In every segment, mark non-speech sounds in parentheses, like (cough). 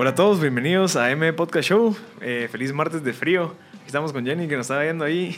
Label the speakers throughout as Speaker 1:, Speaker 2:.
Speaker 1: Hola a todos, bienvenidos a M Podcast Show. Eh, feliz martes de frío. Estamos con Jenny que nos está viendo ahí.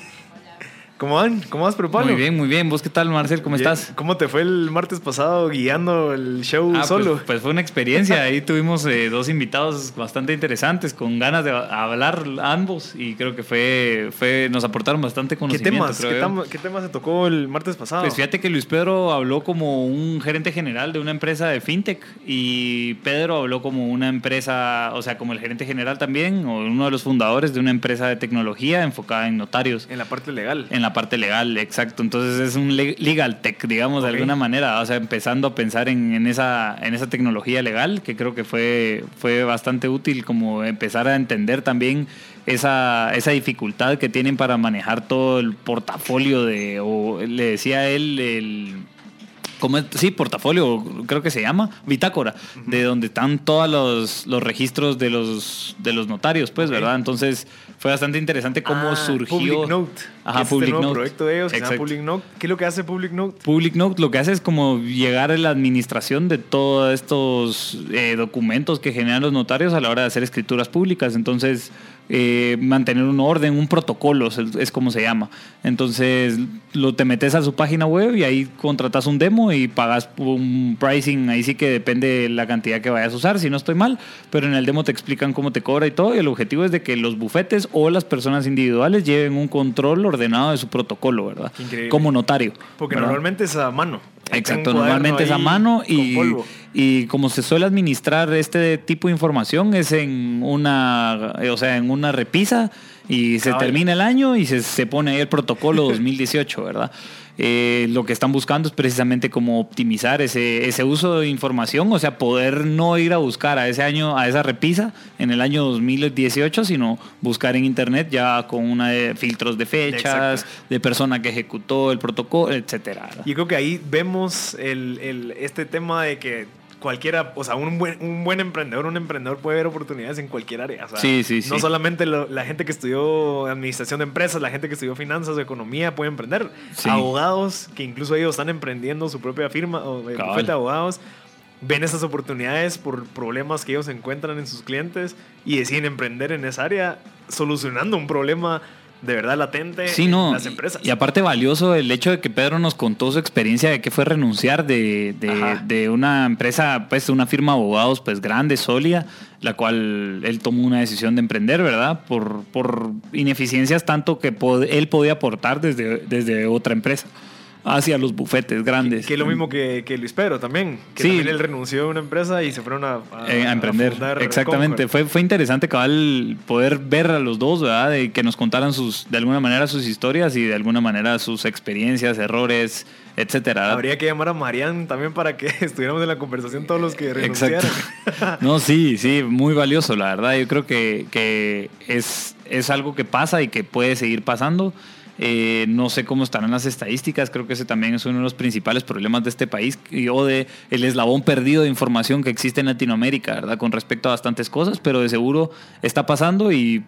Speaker 1: ¿Cómo van? ¿Cómo vas, pero
Speaker 2: Muy bien, muy bien. ¿Vos qué tal, Marcel? ¿Cómo estás?
Speaker 1: ¿Cómo te fue el martes pasado guiando el show
Speaker 2: ah,
Speaker 1: solo?
Speaker 2: Pues, pues, fue una experiencia. Ahí tuvimos eh, dos invitados bastante interesantes, con ganas de hablar ambos y creo que fue, fue nos aportaron bastante conocimiento.
Speaker 1: ¿Qué temas, ¿qué, temas se tocó el martes pasado?
Speaker 2: Pues fíjate que Luis Pedro habló como un gerente general de una empresa de fintech y Pedro habló como una empresa, o sea, como el gerente general también, o uno de los fundadores de una empresa de tecnología enfocada en notarios.
Speaker 1: En la parte legal.
Speaker 2: En la parte legal, exacto. Entonces es un legal tech, digamos, de alguna manera. O sea, empezando a pensar en, esa, en esa tecnología legal, que creo que fue, fue bastante útil como empezar a entender también esa, esa dificultad que tienen para manejar todo el portafolio de, o le decía él, el como sí, portafolio, creo que se llama, bitácora, de donde están todos los, los, registros de los, de los notarios, pues, ¿verdad? Entonces fue bastante interesante cómo ah, surgió.
Speaker 1: Public Note.
Speaker 2: Ajá, este Public Note.
Speaker 1: proyecto de ellos, Public Note. ¿Qué es lo que hace Public Note?
Speaker 2: Public Note lo que hace es como llegar a la administración de todos estos eh, documentos que generan los notarios a la hora de hacer escrituras públicas. Entonces, eh, mantener un orden, un protocolo, es, como se llama. Entonces, lo te metes a su página web y ahí contratas un demo y pagas un pricing, ahí sí que depende de la cantidad que vayas a usar, si no estoy mal, pero en el demo te explican cómo te cobra y todo, y el objetivo es de que los bufetes o las personas individuales lleven un control ordenado de su protocolo, ¿verdad? Como notario.
Speaker 1: Porque normalmente es a mano.
Speaker 2: Exacto, normalmente es a mano y, y como se suele administrar este tipo de información es en una, o sea, en una repisa y se termina el año y se, se pone ahí el protocolo (laughs) 2018, ¿verdad? Eh, lo que están buscando es precisamente cómo optimizar ese, ese uso de información, o sea, poder no ir a buscar a ese año, a esa repisa en el año 2018, sino buscar en internet ya con una de filtros de fechas, de persona que ejecutó el protocolo, etcétera.
Speaker 1: Yo creo que ahí vemos el, el, este tema de que cualquiera, o sea, un buen, un buen emprendedor, un emprendedor puede ver oportunidades en cualquier área.
Speaker 2: sí, sí, sí.
Speaker 1: No solamente la gente que estudió administración de empresas, la gente que estudió finanzas o economía puede emprender. Abogados, que incluso ellos están emprendiendo su propia firma o de abogados, ven esas oportunidades por problemas que ellos encuentran en sus clientes y deciden emprender en esa área solucionando un problema de verdad latente
Speaker 2: en las empresas. Y aparte valioso el hecho de que Pedro nos contó su experiencia de que fue renunciar de, de, una empresa, pues una firma de abogados pues grande, sólida, la cual él tomó una decisión de emprender, ¿verdad? Por, por ineficiencias tanto que él podía aportar desde, desde otra empresa hacia los bufetes grandes.
Speaker 1: Que, es lo mismo que, que, Luis Pedro también. Que también él renunció a una empresa y se fueron a,
Speaker 2: a, eh, emprender. Exactamente. Fue, fue interesante cabal poder ver a los dos, ¿verdad? De que nos contaran sus, de alguna manera sus historias y de alguna manera sus experiencias, errores, etcétera.
Speaker 1: Habría que llamar a Marian también para que (laughs) estuviéramos en la conversación todos los que renunciaron.
Speaker 2: Exacto. (laughs) no, sí, sí, muy valioso, la verdad. Yo creo que, que es, es algo que pasa y que puede seguir pasando. Eh, no sé cómo estarán las estadísticas, creo que ese también es uno de los principales problemas de este país o de el eslabón perdido de información que existe en Latinoamérica, ¿verdad? Con respecto a bastantes cosas, pero de seguro está pasando y,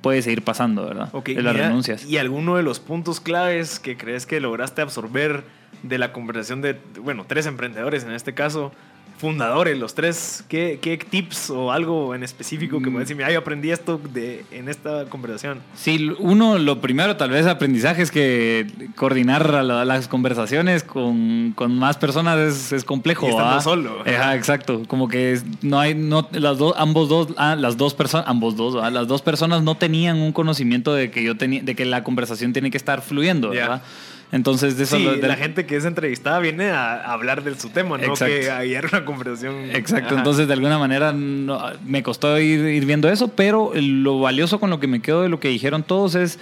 Speaker 2: puede seguir pasando, ¿verdad?
Speaker 1: Ok, las renuncias. ¿Y alguno de los puntos claves que crees que lograste absorber de la conversación de, bueno, tres emprendedores en este caso, fundadores, los tres, ¿qué, qué tips o algo en específico que me decir, yo aprendí esto de, en esta conversación?
Speaker 2: Sí, uno, lo primero tal vez aprendizaje es que coordinar las conversaciones con, con, más personas es, es complejo.
Speaker 1: Y estando solo.
Speaker 2: exacto, como que no hay, no, las dos, ambos dos, ah, las dos personas, ambos dos, las dos personas no tenían un conocimiento de que yo tenía, de que la conversación tiene que estar fluyendo, ¿verdad? Entonces, de eso.
Speaker 1: Sí, de la gente que es entrevistada viene a hablar de su tema, no que ayer una conversación.
Speaker 2: Exacto. Entonces, de alguna manera me costó ir, viendo eso, pero lo valioso con lo que me quedo de lo que dijeron todos es.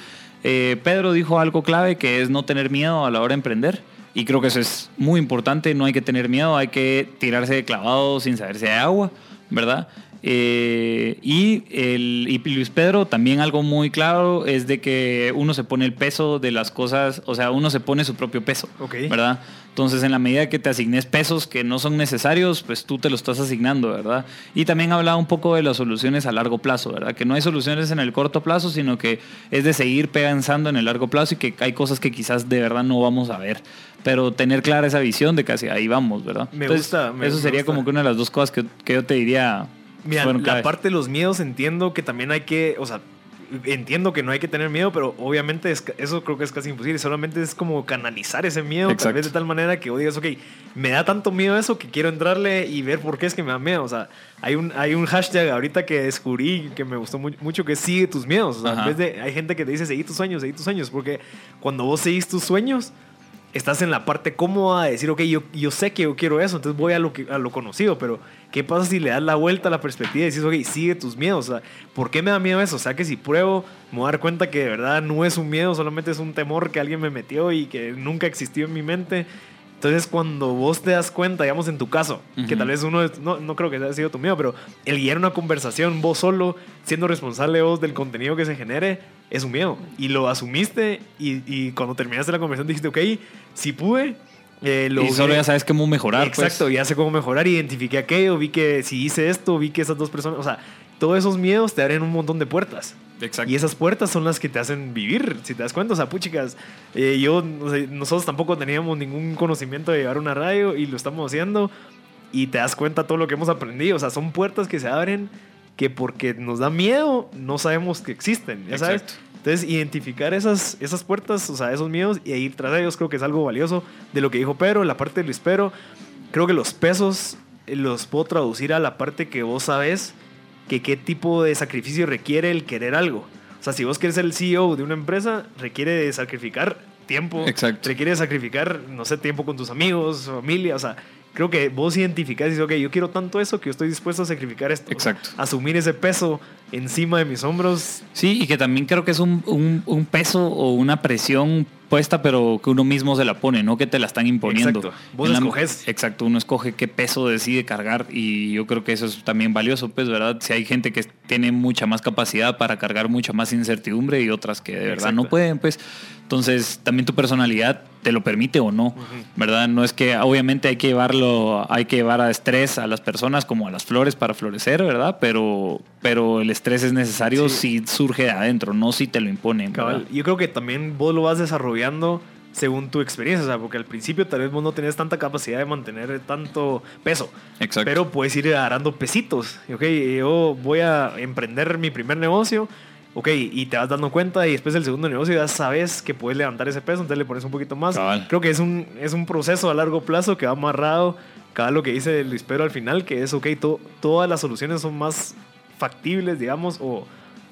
Speaker 2: Eh, Pedro dijo algo clave que es no tener miedo a la hora de emprender. Y creo que eso es muy importante, no hay que tener miedo, hay que tirarse de clavado sin saberse de agua, ¿verdad? Eh, y, el, y Luis Pedro, también algo muy claro es de que uno se pone el peso de las cosas, o sea, uno se pone su propio peso, ¿verdad? Entonces, en la medida que te asignes pesos que no son necesarios, pues tú te lo estás asignando, ¿verdad? Y también hablaba un poco de las soluciones a largo plazo, ¿verdad? Que no hay soluciones en el corto plazo, sino que es de seguir pensando en el largo plazo y que hay cosas que quizás de verdad no vamos a ver pero tener clara esa visión de que hacia ahí vamos, ¿verdad?
Speaker 1: Me gusta.
Speaker 2: eso sería como que una de las dos cosas que, que yo te diría
Speaker 1: Mira, la parte de los miedos entiendo que también hay que, o sea, entiendo que no hay que tener miedo, pero obviamente eso creo que es casi imposible. Solamente es como canalizar ese miedo, tal vez de tal manera que digas, ok, me da tanto miedo eso que quiero entrarle y ver por qué es que me da miedo. O sea, hay un, hay un hashtag ahorita que descubrí que me gustó mucho que sigue tus miedos. O sea, en vez de, hay gente que te dice, seguí tus sueños, seguí tus sueños, porque cuando vos seguís tus sueños, estás en la parte cómoda de decir, ok, yo, yo sé que yo quiero eso, entonces voy a lo, que, a lo conocido, pero ¿qué pasa si le das la vuelta a la perspectiva y dices, ok, sigue tus miedos? O sea, ¿por qué me da miedo eso? O sea, que si pruebo, me voy a dar cuenta que de verdad no es un miedo, solamente es un temor que alguien me metió y que nunca existió en mi mente. Entonces, cuando vos te das cuenta, digamos en tu caso, que tal vez uno, no, no creo que haya sido tu miedo, pero el guiar una conversación vos solo, siendo responsable vos del contenido que se genere, es un miedo. Y lo asumiste y, y cuando terminaste la conversación dijiste, ok, si pude,
Speaker 2: eh, y solo ya sabes cómo mejorar.
Speaker 1: Pues. Exacto, ya sé cómo mejorar, identifiqué aquello, vi que si hice esto, vi que esas dos personas, o sea, todos esos miedos te abren un montón de puertas. Exacto. Y esas puertas son las que te hacen vivir, si te das cuenta. O sea, puchicas, eh, yo, nosotros tampoco teníamos ningún conocimiento de llevar una radio y lo estamos haciendo. Y te das cuenta todo lo que hemos aprendido. O sea, son puertas que se abren que porque nos da miedo no sabemos que existen, ¿ya sabes? Entonces, identificar esas, esas puertas, o sea, esos miedos y ir tras ellos creo que es algo valioso de lo que dijo Pedro, la parte de Luis Pedro. Creo que los pesos eh, los puedo traducir a la parte que vos sabes que qué tipo de sacrificio requiere el querer algo. O sea, si vos quieres ser el CEO de una empresa, requiere de sacrificar tiempo,
Speaker 2: Exacto.
Speaker 1: requiere sacrificar, no sé, tiempo con tus amigos, familia, o sea, creo que vos identificás y dices, ok, yo quiero tanto eso que yo estoy dispuesto a sacrificar esto.
Speaker 2: Exacto.
Speaker 1: asumir ese peso encima de mis hombros.
Speaker 2: Sí, y que también creo que es un, un, peso o una presión pero que uno mismo se la pone, no que te la están imponiendo.
Speaker 1: Exacto. Vos escoges.
Speaker 2: exacto, uno escoge qué peso decide cargar y yo creo que eso es también valioso, pues, ¿verdad? Si hay gente que tiene mucha más capacidad para cargar mucha más incertidumbre y otras que de verdad no pueden, pues entonces, también tu personalidad te lo permite o no, ¿verdad? No es que obviamente hay que llevarlo, hay que llevar a estrés a las personas como a las flores para florecer, ¿verdad? Pero, pero el estrés es necesario si surge de adentro, no si te lo imponen.
Speaker 1: Yo creo que también vos lo vas desarrollando según tu experiencia, o sea, porque al principio tal vez vos no tenés tanta capacidad de mantener tanto peso.
Speaker 2: Exacto.
Speaker 1: Pero puedes ir agarrando pesitos. Ok, yo voy a emprender mi primer negocio ok, y te vas dando cuenta y después del segundo negocio ya sabes que puedes levantar ese peso, entonces le pones un poquito más. Creo que es un, es un proceso a largo plazo que va amarrado cada lo que dice Luis Pedro al final, que es, ok, todas las soluciones son más factibles, digamos, o,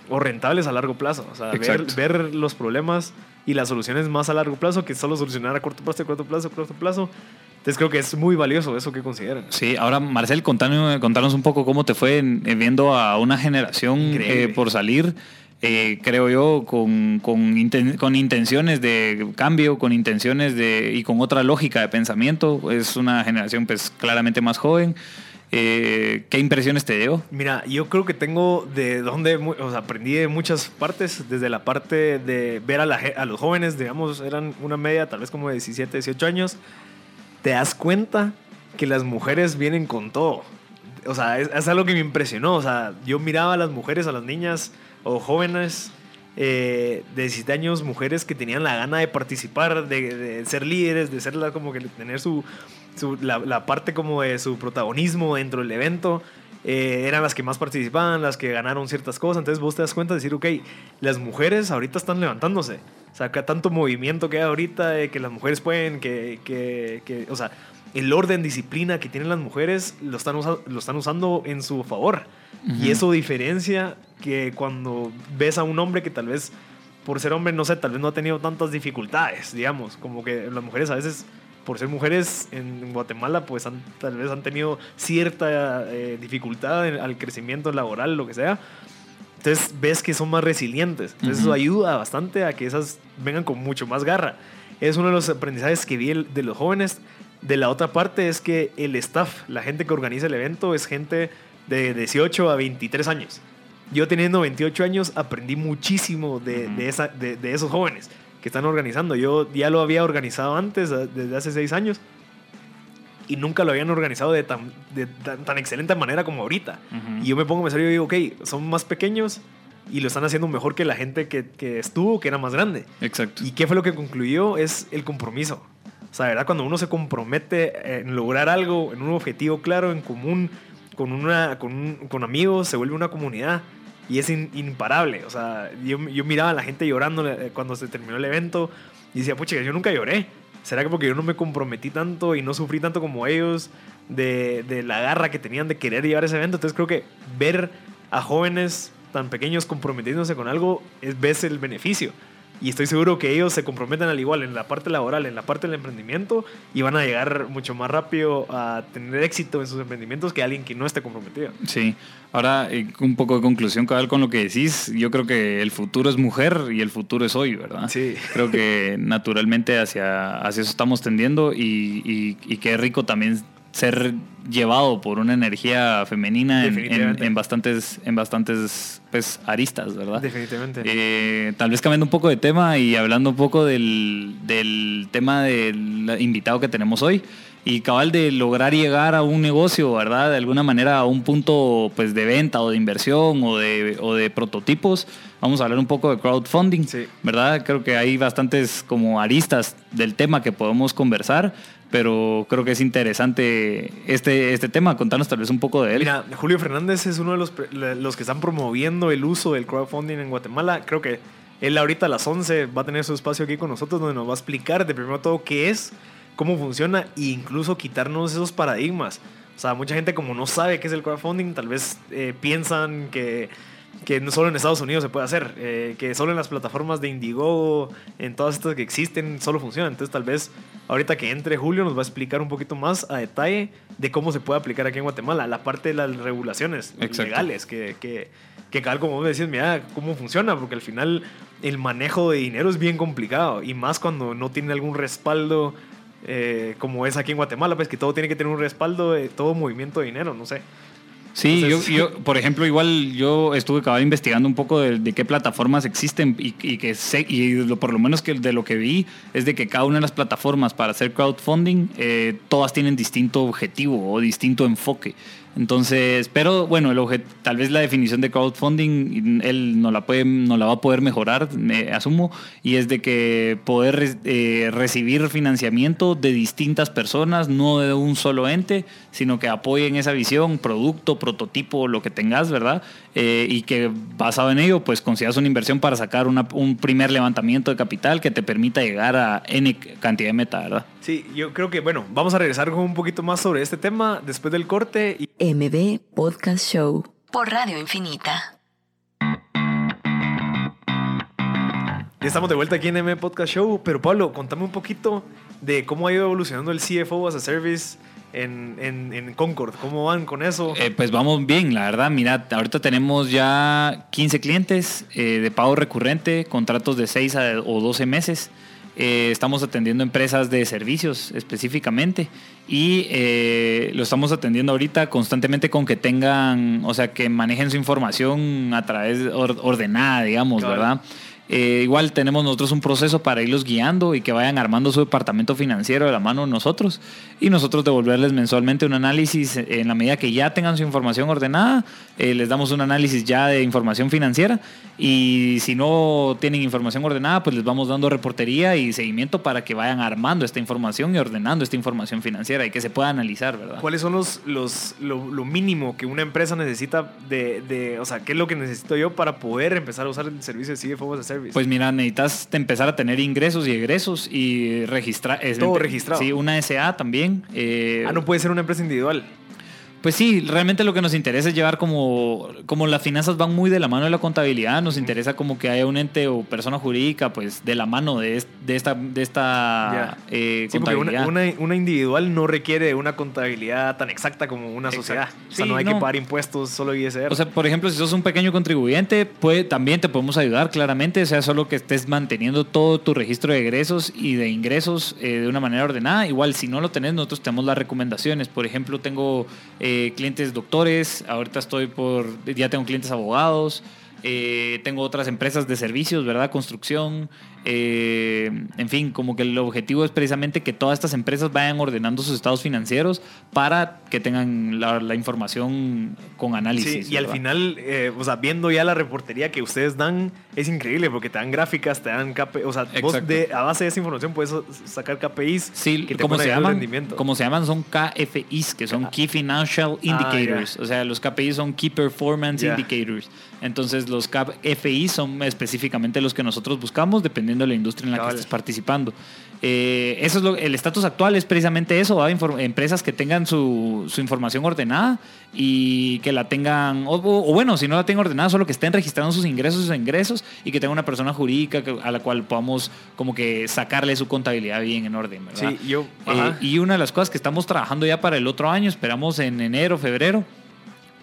Speaker 1: o rentables a largo plazo. O sea, ver, ver, los problemas y las soluciones más a largo plazo que solo solucionar a corto plazo, a corto plazo, a corto plazo. Entonces creo que es muy valioso eso que consideran.
Speaker 2: Sí, ahora Marcel, contanos, contanos un poco cómo te fue viendo a una generación eh, por salir eh, creo yo, con, con, con, intenciones de cambio, con intenciones de y con otra lógica de pensamiento. Es una generación pues claramente más joven. Eh, ¿Qué impresiones te dio?
Speaker 1: Mira, yo creo que tengo de donde, o sea, aprendí de muchas partes, desde la parte de ver a, la, a los jóvenes, digamos, eran una media tal vez como de 17, 18 años, te das cuenta que las mujeres vienen con todo. O sea, es, es algo que me impresionó. O sea, yo miraba a las mujeres, a las niñas, o jóvenes eh, de 17 años, mujeres que tenían la gana de participar, de, ser líderes, de ser la, como que tener su, la, parte como de su protagonismo dentro del evento. Eh, eran las que más participaban, las que ganaron ciertas cosas. Entonces vos te das cuenta de decir, ok, las mujeres ahorita están levantándose. O sea, acá tanto movimiento que hay ahorita de que las mujeres pueden, que, que, que o sea, el orden, disciplina que tienen las mujeres lo están, lo están usando en su favor. Y eso diferencia que cuando ves a un hombre que tal vez, por ser hombre, no sé, tal vez no ha tenido tantas dificultades, digamos, como que las mujeres a veces, por ser mujeres en Guatemala, pues tal vez han tenido cierta eh, dificultad al crecimiento laboral, lo que sea. Entonces ves que son más resilientes. Entonces eso ayuda bastante a que esas vengan con mucho más garra. es uno de los aprendizajes que vi de los jóvenes. De la otra parte es que el staff, la gente que organiza el evento, es gente de 18 a 23 años. Yo teniendo 28 años aprendí muchísimo de, de, esa, de, de, esos jóvenes que están organizando. Yo ya lo había organizado antes, desde hace 6 años, y nunca lo habían organizado de tan, de tan, excelente manera como ahorita. Y yo me pongo a pensar y digo, ok, son más pequeños y lo están haciendo mejor que la gente que, que, estuvo, que era más grande.
Speaker 2: Exacto.
Speaker 1: ¿Y qué fue lo que concluyó? Es el compromiso. O sea, ¿verdad? Cuando uno se compromete en lograr algo, en un objetivo claro, en común, con, una, con, con amigos, se vuelve una comunidad y es imparable. O sea, yo, miraba a la gente llorando eh, cuando se terminó el evento y decía, pucha, yo nunca lloré. ¿Será que porque yo no me comprometí tanto y no sufrí tanto como ellos de, de la garra que tenían de querer llevar ese evento? Entonces creo que ver a jóvenes tan pequeños comprometiéndose con algo es ves el beneficio. Y estoy seguro que ellos se comprometen al igual en la parte laboral, en la parte del emprendimiento, y van a llegar mucho más rápido a tener éxito en sus emprendimientos que alguien que no esté comprometido.
Speaker 2: Sí. Ahora, eh, un poco de conclusión cabal con lo que decís. Yo creo que el futuro es mujer y el futuro es hoy, ¿verdad?
Speaker 1: Sí.
Speaker 2: Creo que (laughs) naturalmente hacia, hacia eso estamos tendiendo y, y, y qué rico también ser llevado por una energía femenina en, bastantes, en bastantes pues, aristas, ¿verdad?
Speaker 1: Definitivamente.
Speaker 2: Eh, tal vez cambiando un poco de tema y hablando un poco del, del tema del invitado que tenemos hoy y cabal de lograr llegar a un negocio, ¿verdad? De alguna manera a un punto pues de venta o de inversión o de, o de prototipos. Vamos a hablar un poco de crowdfunding, ¿verdad? Creo que hay bastantes como aristas del tema que podemos conversar, pero creo que es interesante este, este tema. Contanos tal vez un poco de él.
Speaker 1: Mira, Julio Fernández es uno de los, los que están promoviendo el uso del crowdfunding en Guatemala. Creo que él ahorita a las 11 va a tener su espacio aquí con nosotros donde nos va a explicar de primero todo qué es cómo funciona e incluso quitarnos esos paradigmas. O sea, mucha gente como no sabe qué es el crowdfunding, tal vez eh, piensan que, que no solo en Estados Unidos se puede hacer, eh, que solo en las plataformas de Indiegogo, en todas estas que existen, solo funciona. Entonces tal vez ahorita que entre Julio nos va a explicar un poquito más a detalle de cómo se puede aplicar aquí en Guatemala, la parte de las regulaciones legales, que, que, que como vos me decís, mira cómo funciona, porque al final el manejo de dinero es bien complicado y más cuando no tiene algún respaldo eh, como es aquí en Guatemala, pues que todo tiene que tener un respaldo de todo movimiento de dinero, no sé.
Speaker 2: Sí, yo, por ejemplo, igual yo estuve investigando un poco de, qué plataformas existen y, que sé, y por lo menos que de lo que vi es de que cada una de las plataformas para hacer crowdfunding, eh, todas tienen distinto objetivo o distinto enfoque. Entonces, pero bueno, el tal vez la definición de crowdfunding él no la, puede, no la va a poder mejorar, me asumo, y es de que poder eh, recibir financiamiento de distintas personas, no de un solo ente, sino que apoyen esa visión, producto, prototipo, lo que tengas, ¿verdad? Eh, y que basado en ello, pues consideras una inversión para sacar un primer levantamiento de capital que te permita llegar a N cantidad de meta, ¿verdad?
Speaker 1: Sí, yo creo que, bueno, vamos a regresar con un poquito más sobre este tema después del corte.
Speaker 3: Y... MB Podcast Show por Radio Infinita.
Speaker 1: Ya estamos de vuelta aquí en MB Podcast Show, pero Pablo, contame un poquito de cómo ha ido evolucionando el CFO as a Service en, en, Concord. ¿Cómo van con eso?
Speaker 2: Eh, pues vamos bien, la verdad. Mira, ahorita tenemos ya 15 clientes eh, de pago recurrente, contratos de 6 o 12 meses. Eh, estamos atendiendo empresas de servicios específicamente y lo estamos atendiendo ahorita constantemente con que tengan, o sea, que manejen su información a través ordenada, digamos, ¿verdad? Eh, igual tenemos nosotros un proceso para irlos guiando y que vayan armando su departamento financiero de la mano de nosotros. Y nosotros devolverles mensualmente un análisis en la medida que ya tengan su información ordenada, eh, les damos un análisis ya de información financiera. Y si no tienen información ordenada, pues les vamos dando reportería y seguimiento para que vayan armando esta información y ordenando esta información financiera y que se pueda analizar, ¿verdad?
Speaker 1: ¿Cuáles son los, los lo, mínimo que una empresa necesita de, de, o sea, qué es lo que necesito yo para poder empezar a usar el servicio de CFO as Service?
Speaker 2: Pues mira, necesitas empezar a tener ingresos y egresos y registrar.
Speaker 1: Todo registrado.
Speaker 2: Sí, una SA también.
Speaker 1: Eh, ah, no puede ser una empresa individual.
Speaker 2: Pues sí, realmente lo que nos interesa es llevar como, como las finanzas van muy de la mano de la contabilidad, nos interesa como que haya un ente o persona jurídica pues de la mano de, de esta, de esta
Speaker 1: eh, contabilidad. Una, una, individual no requiere una contabilidad tan exacta como una sociedad. O sea, no hay que pagar impuestos, solo ISR.
Speaker 2: O sea, por ejemplo, si sos un pequeño contribuyente, puede, también te podemos ayudar claramente, o sea, solo que estés manteniendo todo tu registro de egresos y de ingresos eh, de una manera ordenada. Igual, si no lo tenés, nosotros tenemos las recomendaciones. Por ejemplo, tengo... Eh, eh, clientes doctores, ahorita estoy por, ya tengo clientes abogados, eh, tengo otras empresas de servicios, ¿verdad? Construcción, eh, en fin, como que el objetivo es precisamente que todas estas empresas vayan ordenando sus estados financieros para que tengan la, información con análisis.
Speaker 1: y al final, eh, o sea, viendo ya la reportería que ustedes dan, es increíble porque te dan gráficas, te dan KPIs, o sea, vos a base de esa información puedes sacar KPIs
Speaker 2: sí,
Speaker 1: que
Speaker 2: te como se llaman, rendimiento. Como se llaman, son KFIs, que son Key Financial ah, Indicators. o sea, los KPIs son Key Performance Indicators. Entonces, los KFIs son específicamente los que nosotros buscamos, dependiendo de la industria en la que estés participando. Eh, eso es lo, el estatus actual es precisamente eso, empresas que tengan su, su, información ordenada y que la tengan, o, bueno, si no la tengan ordenada, solo que estén registrando sus ingresos y sus ingresos y que tenga una persona jurídica a la cual podamos como que sacarle su contabilidad bien en orden, ¿verdad?
Speaker 1: Sí, yo.
Speaker 2: Eh, y una de las cosas que estamos trabajando ya para el otro año, esperamos en enero, febrero,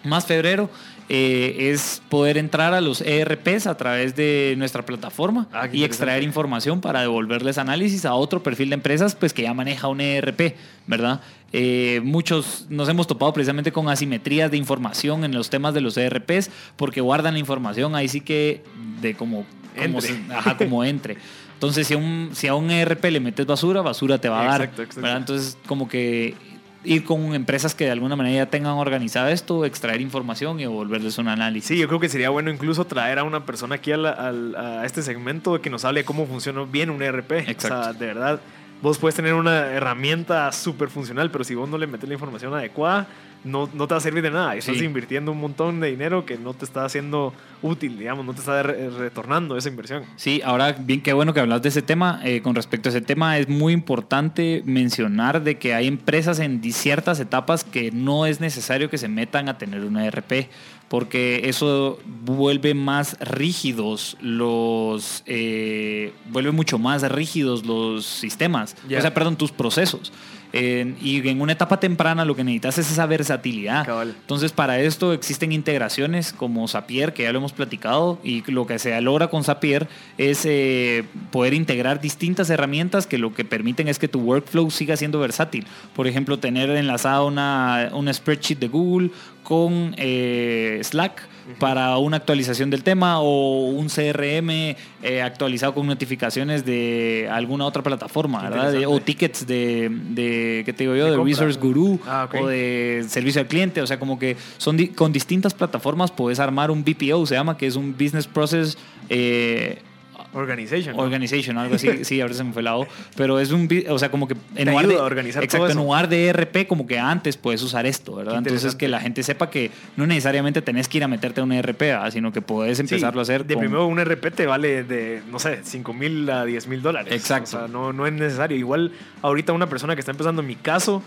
Speaker 2: más febrero, eh, es poder entrar a los ERPs a través de nuestra plataforma ah, y extraer información para devolverles análisis a otro perfil de empresas pues que ya maneja un ERP, ¿verdad? Eh, muchos nos hemos topado precisamente con asimetrías de información en los temas de los ERPs porque guardan la información ahí sí que de como, como, ajá, como entre. Entonces, si a, un, si a un ERP le metes basura, basura te va a dar. Entonces, como que ir con empresas que de alguna manera ya tengan organizado esto, extraer información y volverles un análisis.
Speaker 1: Sí, yo creo que sería bueno incluso traer a una persona aquí a, este segmento que nos hable de cómo funciona bien un ERP. Exacto. O sea, de verdad, vos puedes tener una herramienta súper funcional, pero si vos no le metes la información adecuada, no, no te va a servir de nada. Estás invirtiendo un montón de dinero que no te está haciendo útil, digamos, no te está retornando esa inversión.
Speaker 2: Sí, ahora bien, qué bueno que hablas de ese tema. Eh, con respecto a ese tema, es muy importante mencionar de que hay empresas en ciertas etapas que no es necesario que se metan a tener una ERP, porque eso vuelve más rígidos los, eh, vuelve mucho más rígidos los sistemas, o sea, perdón, tus procesos y en una etapa temprana lo que necesitas es esa versatilidad. Entonces, para esto existen integraciones como Zapier, que ya lo hemos platicado, y lo que se logra con Zapier es eh, poder integrar distintas herramientas que lo que permiten es que tu workflow siga siendo versátil. Por ejemplo, tener enlazada una, una spreadsheet de Google con eh, Slack para una actualización del tema o un CRM eh, actualizado con notificaciones de alguna otra plataforma, ¿verdad? o tickets de, de, ¿qué te digo yo? De, Resource Guru ah, o de servicio al cliente. O sea, como que son con distintas plataformas puedes armar un BPO, se llama, que es un Business Process eh,
Speaker 1: Organization.
Speaker 2: Organization, algo así. sí, ahora se me fue la O. Pero es un. O sea, como que.
Speaker 1: En lugar de, organizar
Speaker 2: exacto, en lugar de ERP, como que antes puedes usar esto, ¿verdad? Entonces, que la gente sepa que no necesariamente tenés que ir a meterte a un ERP, sino que puedes empezarlo a hacer.
Speaker 1: De primero, un ERP te vale de, no sé, 5 mil a 10 mil dólares.
Speaker 2: Exacto.
Speaker 1: O sea, no, no es necesario. Igual, ahorita, una persona que está empezando, en mi caso,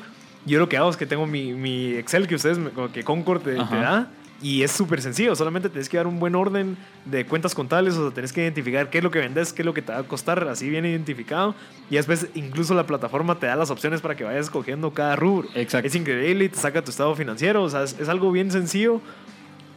Speaker 1: yo lo que hago es que tengo mi, mi Excel que ustedes, que Concord te da y es súper sencillo, solamente tienes que dar un buen orden de cuentas contables, o sea, tenés que identificar qué es lo que vendes, qué es lo que te va a costar, así bien identificado. Y después incluso la plataforma te da las opciones para que vayas escogiendo cada rubro.
Speaker 2: Exacto.
Speaker 1: Es increíble y te saca tu estado financiero, o sea, es, algo bien sencillo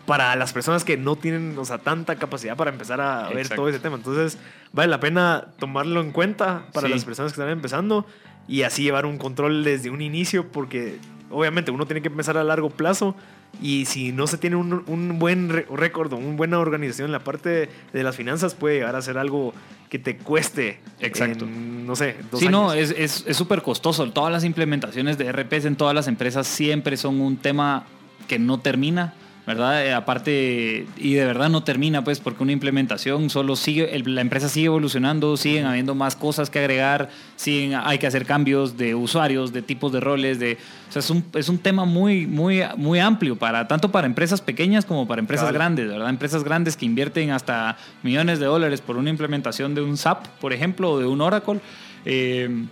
Speaker 1: para las personas que no tienen, o sea, tanta capacidad para empezar a ver todo ese tema. Entonces, vale la pena tomarlo en cuenta para las personas que están empezando y así llevar un control desde un inicio porque obviamente uno tiene que empezar a largo plazo y si no se tiene un, un buen récord o una buena organización en la parte de, las finanzas, puede llegar a ser algo que te cueste.
Speaker 2: Exacto.
Speaker 1: no sé,
Speaker 2: dos Sí, no, es súper costoso. Todas las implementaciones de RPs en todas las empresas siempre son un tema que no termina ¿verdad? Eh, aparte, y de verdad no termina, pues, porque una implementación solo sigue, la empresa sigue evolucionando, siguen habiendo más cosas que agregar, siguen, hay que hacer cambios de usuarios, de tipos de roles, de, o sea, es un, es un tema muy, muy, muy amplio, para, tanto para empresas pequeñas como para empresas grandes, ¿verdad? Empresas grandes que invierten hasta millones de dólares por una implementación de un SAP, por ejemplo, o de un Oracle. Eh,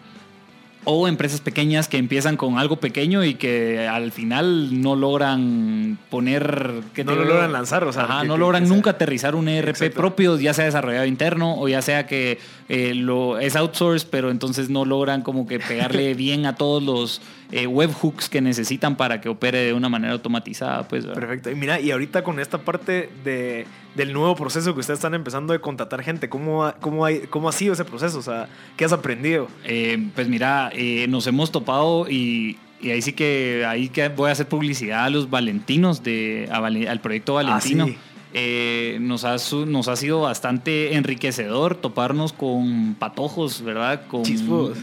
Speaker 2: o empresas pequeñas que empiezan con algo pequeño y que al final no logran poner...
Speaker 1: No lo logran lanzar, o sea...
Speaker 2: no logran nunca aterrizar un ERP propio, ya sea desarrollado interno o ya sea que eh, lo es outsource, pero entonces no logran como que pegarle (laughs) bien a todos los eh, webhooks que necesitan para que opere de una manera automatizada. Pues,
Speaker 1: Perfecto. Y mira, y ahorita con esta parte de, del nuevo proceso que ustedes están empezando de contratar gente, ¿cómo, cómo, hay, cómo ha sido ese proceso? O sea, ¿qué has aprendido?
Speaker 2: Eh, pues mira, eh, nos hemos topado y, y, ahí sí que ahí que voy a hacer publicidad a los valentinos de al proyecto ah, Valentino. Eh, nos, ha, nos ha sido bastante enriquecedor toparnos con patojos, ¿verdad? Con,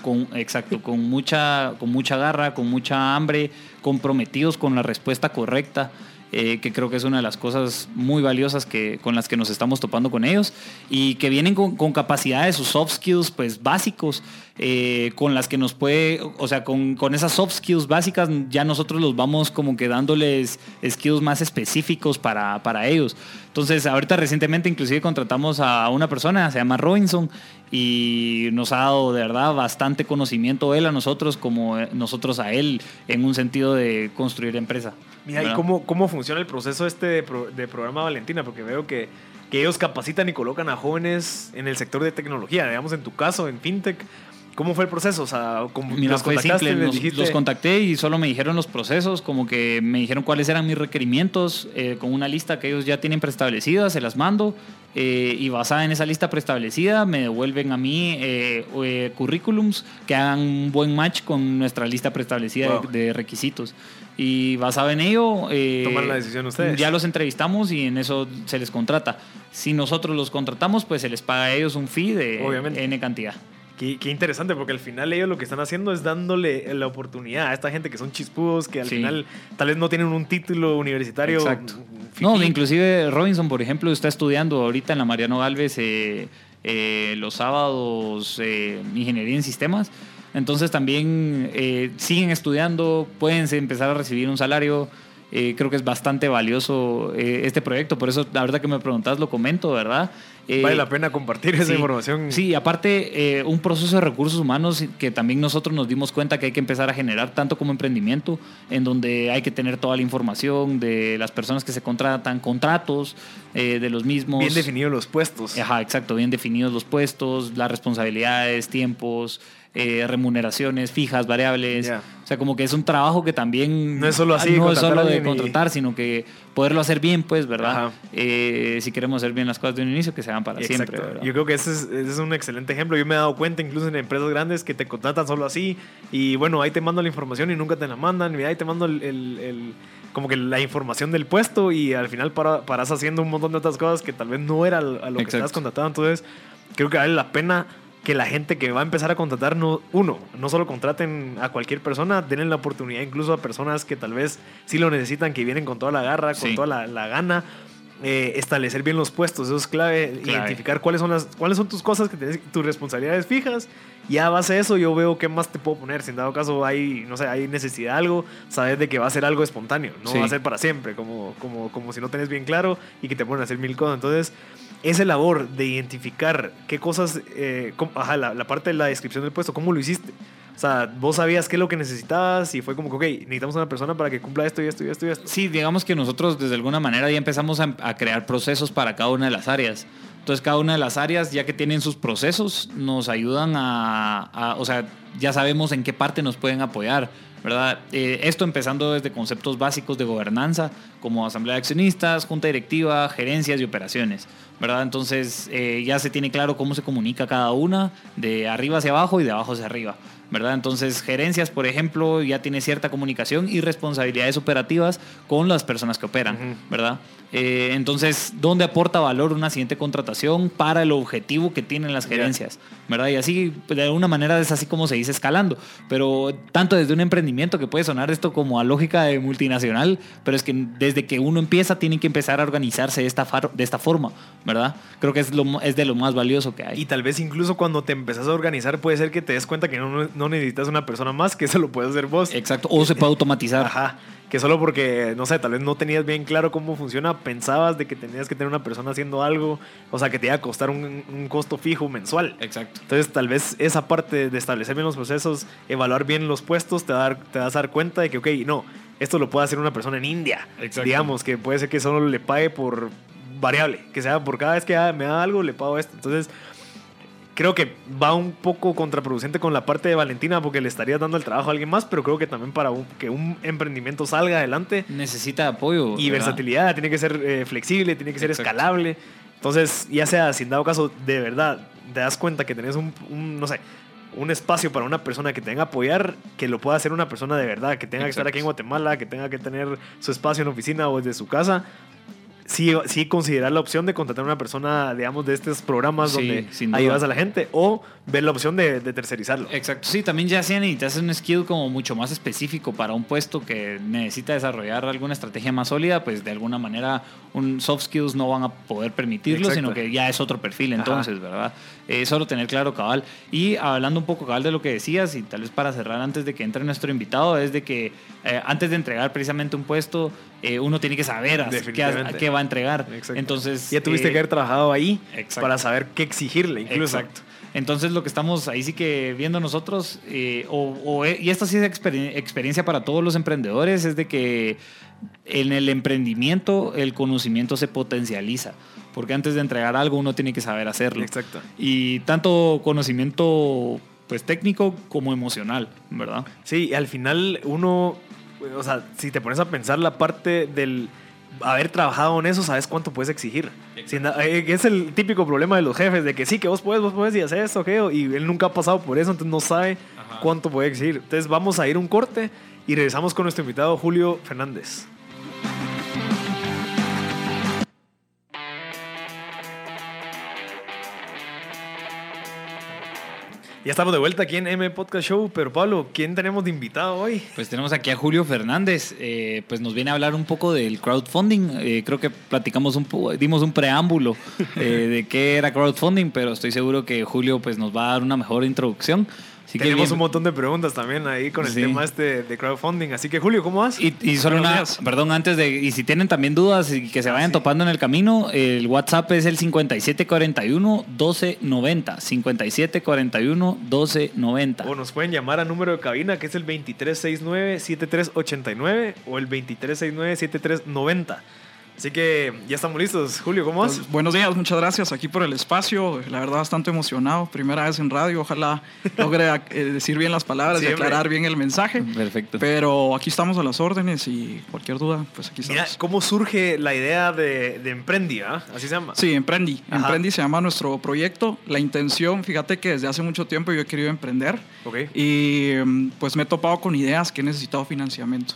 Speaker 2: con, exacto, con mucha, con mucha garra, con mucha hambre, comprometidos con la respuesta correcta. Eh, que creo que es una de las cosas muy valiosas que, con las que nos estamos topando con ellos y que vienen con, con capacidades o soft skills pues básicos eh, con las que nos puede, o sea, con, con, esas soft skills básicas ya nosotros los vamos como que dándoles skills más específicos para, para ellos. Entonces, ahorita recientemente inclusive contratamos a una persona, se llama Robinson, y nos ha dado de verdad bastante conocimiento él a nosotros como nosotros a él en un sentido de construir empresa.
Speaker 1: Mira, ¿y cómo, cómo funciona el proceso este de, de programa Valentina? Porque veo que, que ellos capacitan y colocan a jóvenes en el sector de tecnología, digamos en tu caso, en FinTech. ¿Cómo fue el proceso? O sea,
Speaker 2: como los contactaste, los, contacté y solo me dijeron los procesos, como que me dijeron cuáles eran mis requerimientos, eh, con una lista que ellos ya tienen preestablecida, se las mando eh, y basada en esa lista preestablecida me devuelven a mí eh, currículums que hagan un buen match con nuestra lista preestablecida de, requisitos. Y basado en ello,
Speaker 1: Tomar la decisión ustedes.
Speaker 2: Ya los entrevistamos y en eso se les contrata. Si nosotros los contratamos, pues se les paga a ellos un fee de N cantidad.
Speaker 1: Qué, interesante, porque al final ellos lo que están haciendo es dándole la oportunidad a esta gente que son chispudos, que al final tal vez no tienen un título universitario.
Speaker 2: Exacto. No, inclusive Robinson, por ejemplo, está estudiando ahorita en la Mariano Galvez eh, eh, los sábados eh, ingeniería en sistemas. Entonces también siguen estudiando, pueden empezar a recibir un salario. creo que es bastante valioso este proyecto, por eso la verdad que me preguntas lo comento, ¿verdad?
Speaker 1: Eh, vale la pena compartir esa información.
Speaker 2: Sí, aparte, eh, un proceso de recursos humanos que también nosotros nos dimos cuenta que hay que empezar a generar tanto como emprendimiento, en donde hay que tener toda la información de las personas que se contratan, contratos eh, de los mismos.
Speaker 1: Bien definidos los puestos.
Speaker 2: Ajá, exacto, bien definidos los puestos, las responsabilidades, tiempos. Remuneraciones fijas, variables. O sea, como que es un trabajo que también
Speaker 1: no es solo así,
Speaker 2: no es solo de contratar, sino que poderlo hacer bien, pues, ¿verdad? si queremos hacer bien las cosas de un inicio, que se para siempre.
Speaker 1: Yo creo que ese es, un excelente ejemplo. Yo me he dado cuenta incluso en empresas grandes que te contratan solo así y bueno, ahí te mando la información y nunca te la mandan. Y ahí te mando el, como que la información del puesto y al final para, paras haciendo un montón de otras cosas que tal vez no era a lo que estás contratado. Entonces, creo que vale la pena que la gente que va a empezar a contratar, no, uno, no solo contraten a cualquier persona, denle la oportunidad incluso a personas que tal vez sí lo necesitan, que vienen con toda la garra, con toda la, la gana eh, establecer bien los puestos, eso es clave, identificar cuáles son las cuáles son tus cosas que tienes, tus responsabilidades fijas y a base de eso yo veo qué más te puedo poner, si en dado caso hay, no sé, hay necesidad de algo, sabes de que va a ser algo espontáneo, no va a ser para siempre, como, como, como si no tenés bien claro y que te ponen a hacer mil cosas, entonces esa labor de identificar qué cosas, eh, ajá, la, parte de la descripción del puesto, cómo lo hiciste, o sea, vos sabías qué es lo que necesitabas y fue como que, ok, necesitamos una persona para que cumpla esto y esto y esto y esto.
Speaker 2: Sí, digamos que nosotros desde alguna manera ya empezamos a, crear procesos para cada una de las áreas. Entonces, cada una de las áreas, ya que tienen sus procesos, nos ayudan a, o sea, ya sabemos en qué parte nos pueden apoyar, ¿verdad? Eh, esto empezando desde conceptos básicos de gobernanza, como asamblea de accionistas, junta directiva, gerencias y operaciones, ¿verdad? Entonces, eh, ya se tiene claro cómo se comunica cada una, de arriba hacia abajo y de abajo hacia arriba. ¿Verdad? Entonces, gerencias, por ejemplo, ya tiene cierta comunicación y responsabilidades operativas con las personas que operan, ¿verdad? Eh, entonces, ¿dónde aporta valor una siguiente contratación para el objetivo que tienen las gerencias? ¿Verdad? Y así, pues, de alguna manera, es así como se dice escalando. Pero tanto desde un emprendimiento que puede sonar esto como a lógica de multinacional, pero es que desde que uno empieza, tiene que empezar a organizarse de esta, de esta forma, ¿verdad? Creo que es, lo, es de lo más valioso que hay.
Speaker 1: Y tal vez incluso cuando te empezás a organizar, puede ser que te des cuenta que no, no necesitas una persona más, que eso lo puedes hacer vos.
Speaker 2: Exacto, o se puede automatizar.
Speaker 1: Ajá. que solo porque, no sé, tal vez no tenías bien claro cómo funciona, pensabas de que tenías que tener una persona haciendo algo, o sea, que te iba a costar un, un costo fijo mensual.
Speaker 2: Exacto.
Speaker 1: Entonces, tal vez esa parte de establecer bien los procesos, evaluar bien los puestos, te, dar, te vas a dar cuenta de que, ok, no, esto lo puede hacer una persona en India. Exacto. Digamos, que puede ser que solo le pague por variable, que sea por cada vez que me da algo, le pago esto. Entonces, creo que va un poco contraproducente con la parte de Valentina porque le estaría dando el trabajo a alguien más, pero creo que también para que un emprendimiento salga adelante.
Speaker 2: Necesita apoyo
Speaker 1: y versatilidad, tiene que ser eh, flexible, tiene que ser escalable. Entonces, ya sea, si en dado caso, de verdad, te das cuenta que tenés un, no sé, un espacio para una persona que tenga apoyar, que lo pueda hacer una persona de verdad, que tenga que estar aquí en Guatemala, que tenga que tener su espacio en oficina o desde su casa, sí, sí considerar la opción de contratar a una persona, digamos, de estos programas donde ayudas a la gente o ver la opción de, tercerizarlo.
Speaker 2: Exacto, sí, también ya si necesitas un skill como mucho más específico para un puesto que necesita desarrollar alguna estrategia más sólida, pues de alguna manera un soft skills no van a poder permitirlo, sino que ya es otro perfil entonces, ¿verdad? Eh, solo tener claro cabal. Y hablando un poco cabal de lo que decías, y tal vez para cerrar antes de que entre nuestro invitado, es de que eh, antes de entregar precisamente un puesto, eh, uno tiene que saber a qué, va a entregar. Entonces,
Speaker 1: ya tuviste que haber trabajado ahí para saber qué exigirle, incluso.
Speaker 2: Exacto. Entonces lo que estamos ahí sí que viendo nosotros, eh, o, y esta sí es experiencia para todos los emprendedores, es de que en el emprendimiento el conocimiento se potencializa, porque antes de entregar algo uno tiene que saber hacerlo.
Speaker 1: Exacto.
Speaker 2: Y tanto conocimiento pues técnico como emocional, ¿verdad?
Speaker 1: Sí, al final uno, o sea, si te pones a pensar la parte del haber trabajado en eso, sabes cuánto puedes exigir. Eh, es el típico problema de los jefes, de que sí, que vos puedes, vos puedes y hacer esto, ¿qué? y él nunca ha pasado por eso, entonces no sabe cuánto puede exigir. Entonces vamos a ir un corte y regresamos con nuestro invitado Julio Fernández. Ya estamos de vuelta aquí en M Podcast Show, pero Pablo, ¿quién tenemos de invitado hoy?
Speaker 2: Pues tenemos aquí a Julio Fernández, eh, pues nos viene a hablar un poco del crowdfunding. Eh, creo que platicamos un poco, dimos un preámbulo eh, de qué era crowdfunding, pero estoy seguro que Julio pues nos va a dar una mejor introducción.
Speaker 1: Tenemos un montón de preguntas también ahí con el tema este de crowdfunding. Así que, Julio, ¿cómo vas?
Speaker 2: Y, solo una, perdón, antes de, y si tienen también dudas y que se vayan topando en el camino, el WhatsApp es el 5741-1290. 5741-1290.
Speaker 1: O nos pueden llamar a número de cabina que es el 2369-7389 o el 2369-7390. Así que ya estamos listos. Julio, ¿cómo vas?
Speaker 4: Pues, buenos días, muchas gracias aquí por el espacio. La verdad, bastante emocionado. Primera vez en radio. Ojalá logre eh, decir bien las palabras y aclarar bien el mensaje.
Speaker 2: Perfecto.
Speaker 4: Pero aquí estamos a las órdenes y cualquier duda, pues aquí estamos. Mira,
Speaker 1: ¿cómo surge la idea de, de Emprendi? Ah? ¿Así se llama?
Speaker 4: Sí, Emprendi. Emprendi se llama nuestro proyecto. La intención, fíjate que desde hace mucho tiempo yo he querido emprender.
Speaker 1: Okay.
Speaker 4: Y mm, pues me he topado con ideas que he necesitado financiamiento.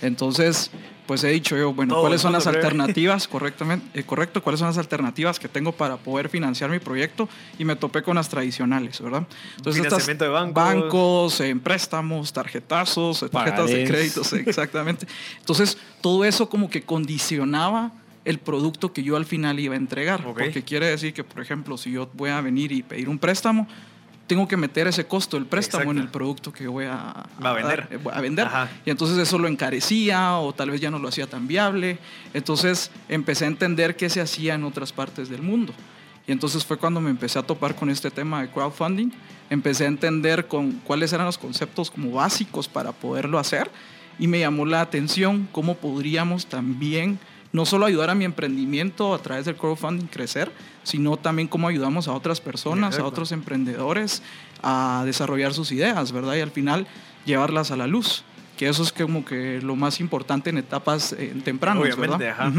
Speaker 4: Entonces pues he dicho yo, bueno, ¿cuáles son las alternativas, (laughs) correctamente, eh, correcto, cuáles son las alternativas que tengo para poder financiar mi proyecto? Y me topé con las tradicionales, ¿verdad?
Speaker 1: Entonces, Financiamiento de bancos.
Speaker 4: Bancos, eh, préstamos, tarjetazos, eh, tarjetas de créditos, (laughs) exactamente. Entonces, todo eso como que condicionaba el producto que yo al final iba a entregar. Porque quiere decir que, por ejemplo, si yo voy a venir y pedir un préstamo, tengo que meter ese costo del préstamo en el producto que voy a,
Speaker 1: vender.
Speaker 4: A vender. Y entonces eso lo encarecía o tal vez ya no lo hacía tan viable. Entonces empecé a entender qué se hacía en otras partes del mundo. Y entonces fue cuando me empecé a topar con este tema de crowdfunding. Empecé a entender con cuáles eran los conceptos como básicos para poderlo hacer. Y me llamó la atención cómo podríamos también no solo ayudar a mi emprendimiento a través del crowdfunding crecer, sino también cómo ayudamos a otras personas, a otros emprendedores a desarrollar sus ideas, ¿verdad? Y al final llevarlas a la luz, que eso es como que lo más importante en etapas eh, tempranas,
Speaker 1: Obviamente, Ajá.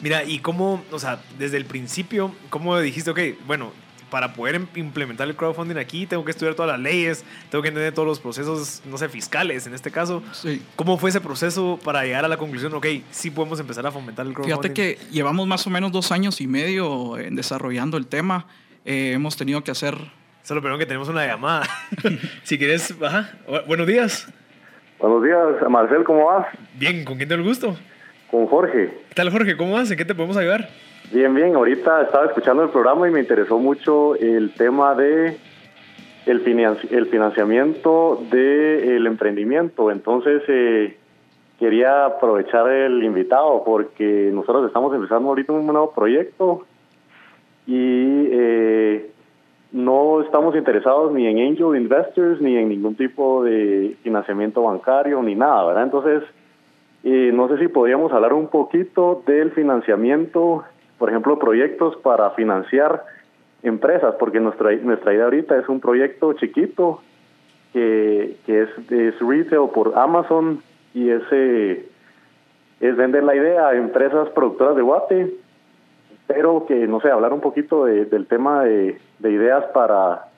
Speaker 1: Mira, y cómo, o sea, desde el principio, ¿cómo dijiste, ok, bueno, para poder implementar el crowdfunding aquí tengo que estudiar todas las leyes, tengo que entender todos los procesos, no sé, fiscales en este caso.
Speaker 4: Sí.
Speaker 1: ¿Cómo fue ese proceso para llegar a la conclusión, ok, sí podemos empezar a fomentar el crowdfunding?
Speaker 4: Fíjate que llevamos más o menos dos años y medio en desarrollando el tema. Eh, hemos tenido que hacer...
Speaker 1: Solo perdón que tenemos una llamada. (laughs) (laughs) si quieres, ajá. buenos días.
Speaker 5: Buenos días, Marcel, ¿cómo vas?
Speaker 1: Bien, ¿con quién te el gusto?
Speaker 5: Con Jorge.
Speaker 1: ¿Qué tal, Jorge? ¿Cómo vas? ¿En qué te podemos ayudar?
Speaker 5: Bien, bien. Ahorita estaba escuchando el programa y me interesó mucho el tema de el, el financiamiento del emprendimiento. Entonces, eh, quería aprovechar el invitado porque nosotros estamos empezando ahorita un nuevo proyecto y eh, no estamos interesados ni en angel investors ni en ningún tipo de financiamiento bancario ni nada, ¿verdad? Entonces, eh, no sé si podríamos hablar un poquito del financiamiento, por ejemplo, proyectos para financiar empresas, porque nuestra, nuestra idea ahorita es un proyecto chiquito que, que es, es retail por Amazon y ese es vender la idea a empresas productoras de guate, pero que, no sé, hablar un poquito del tema de, ideas para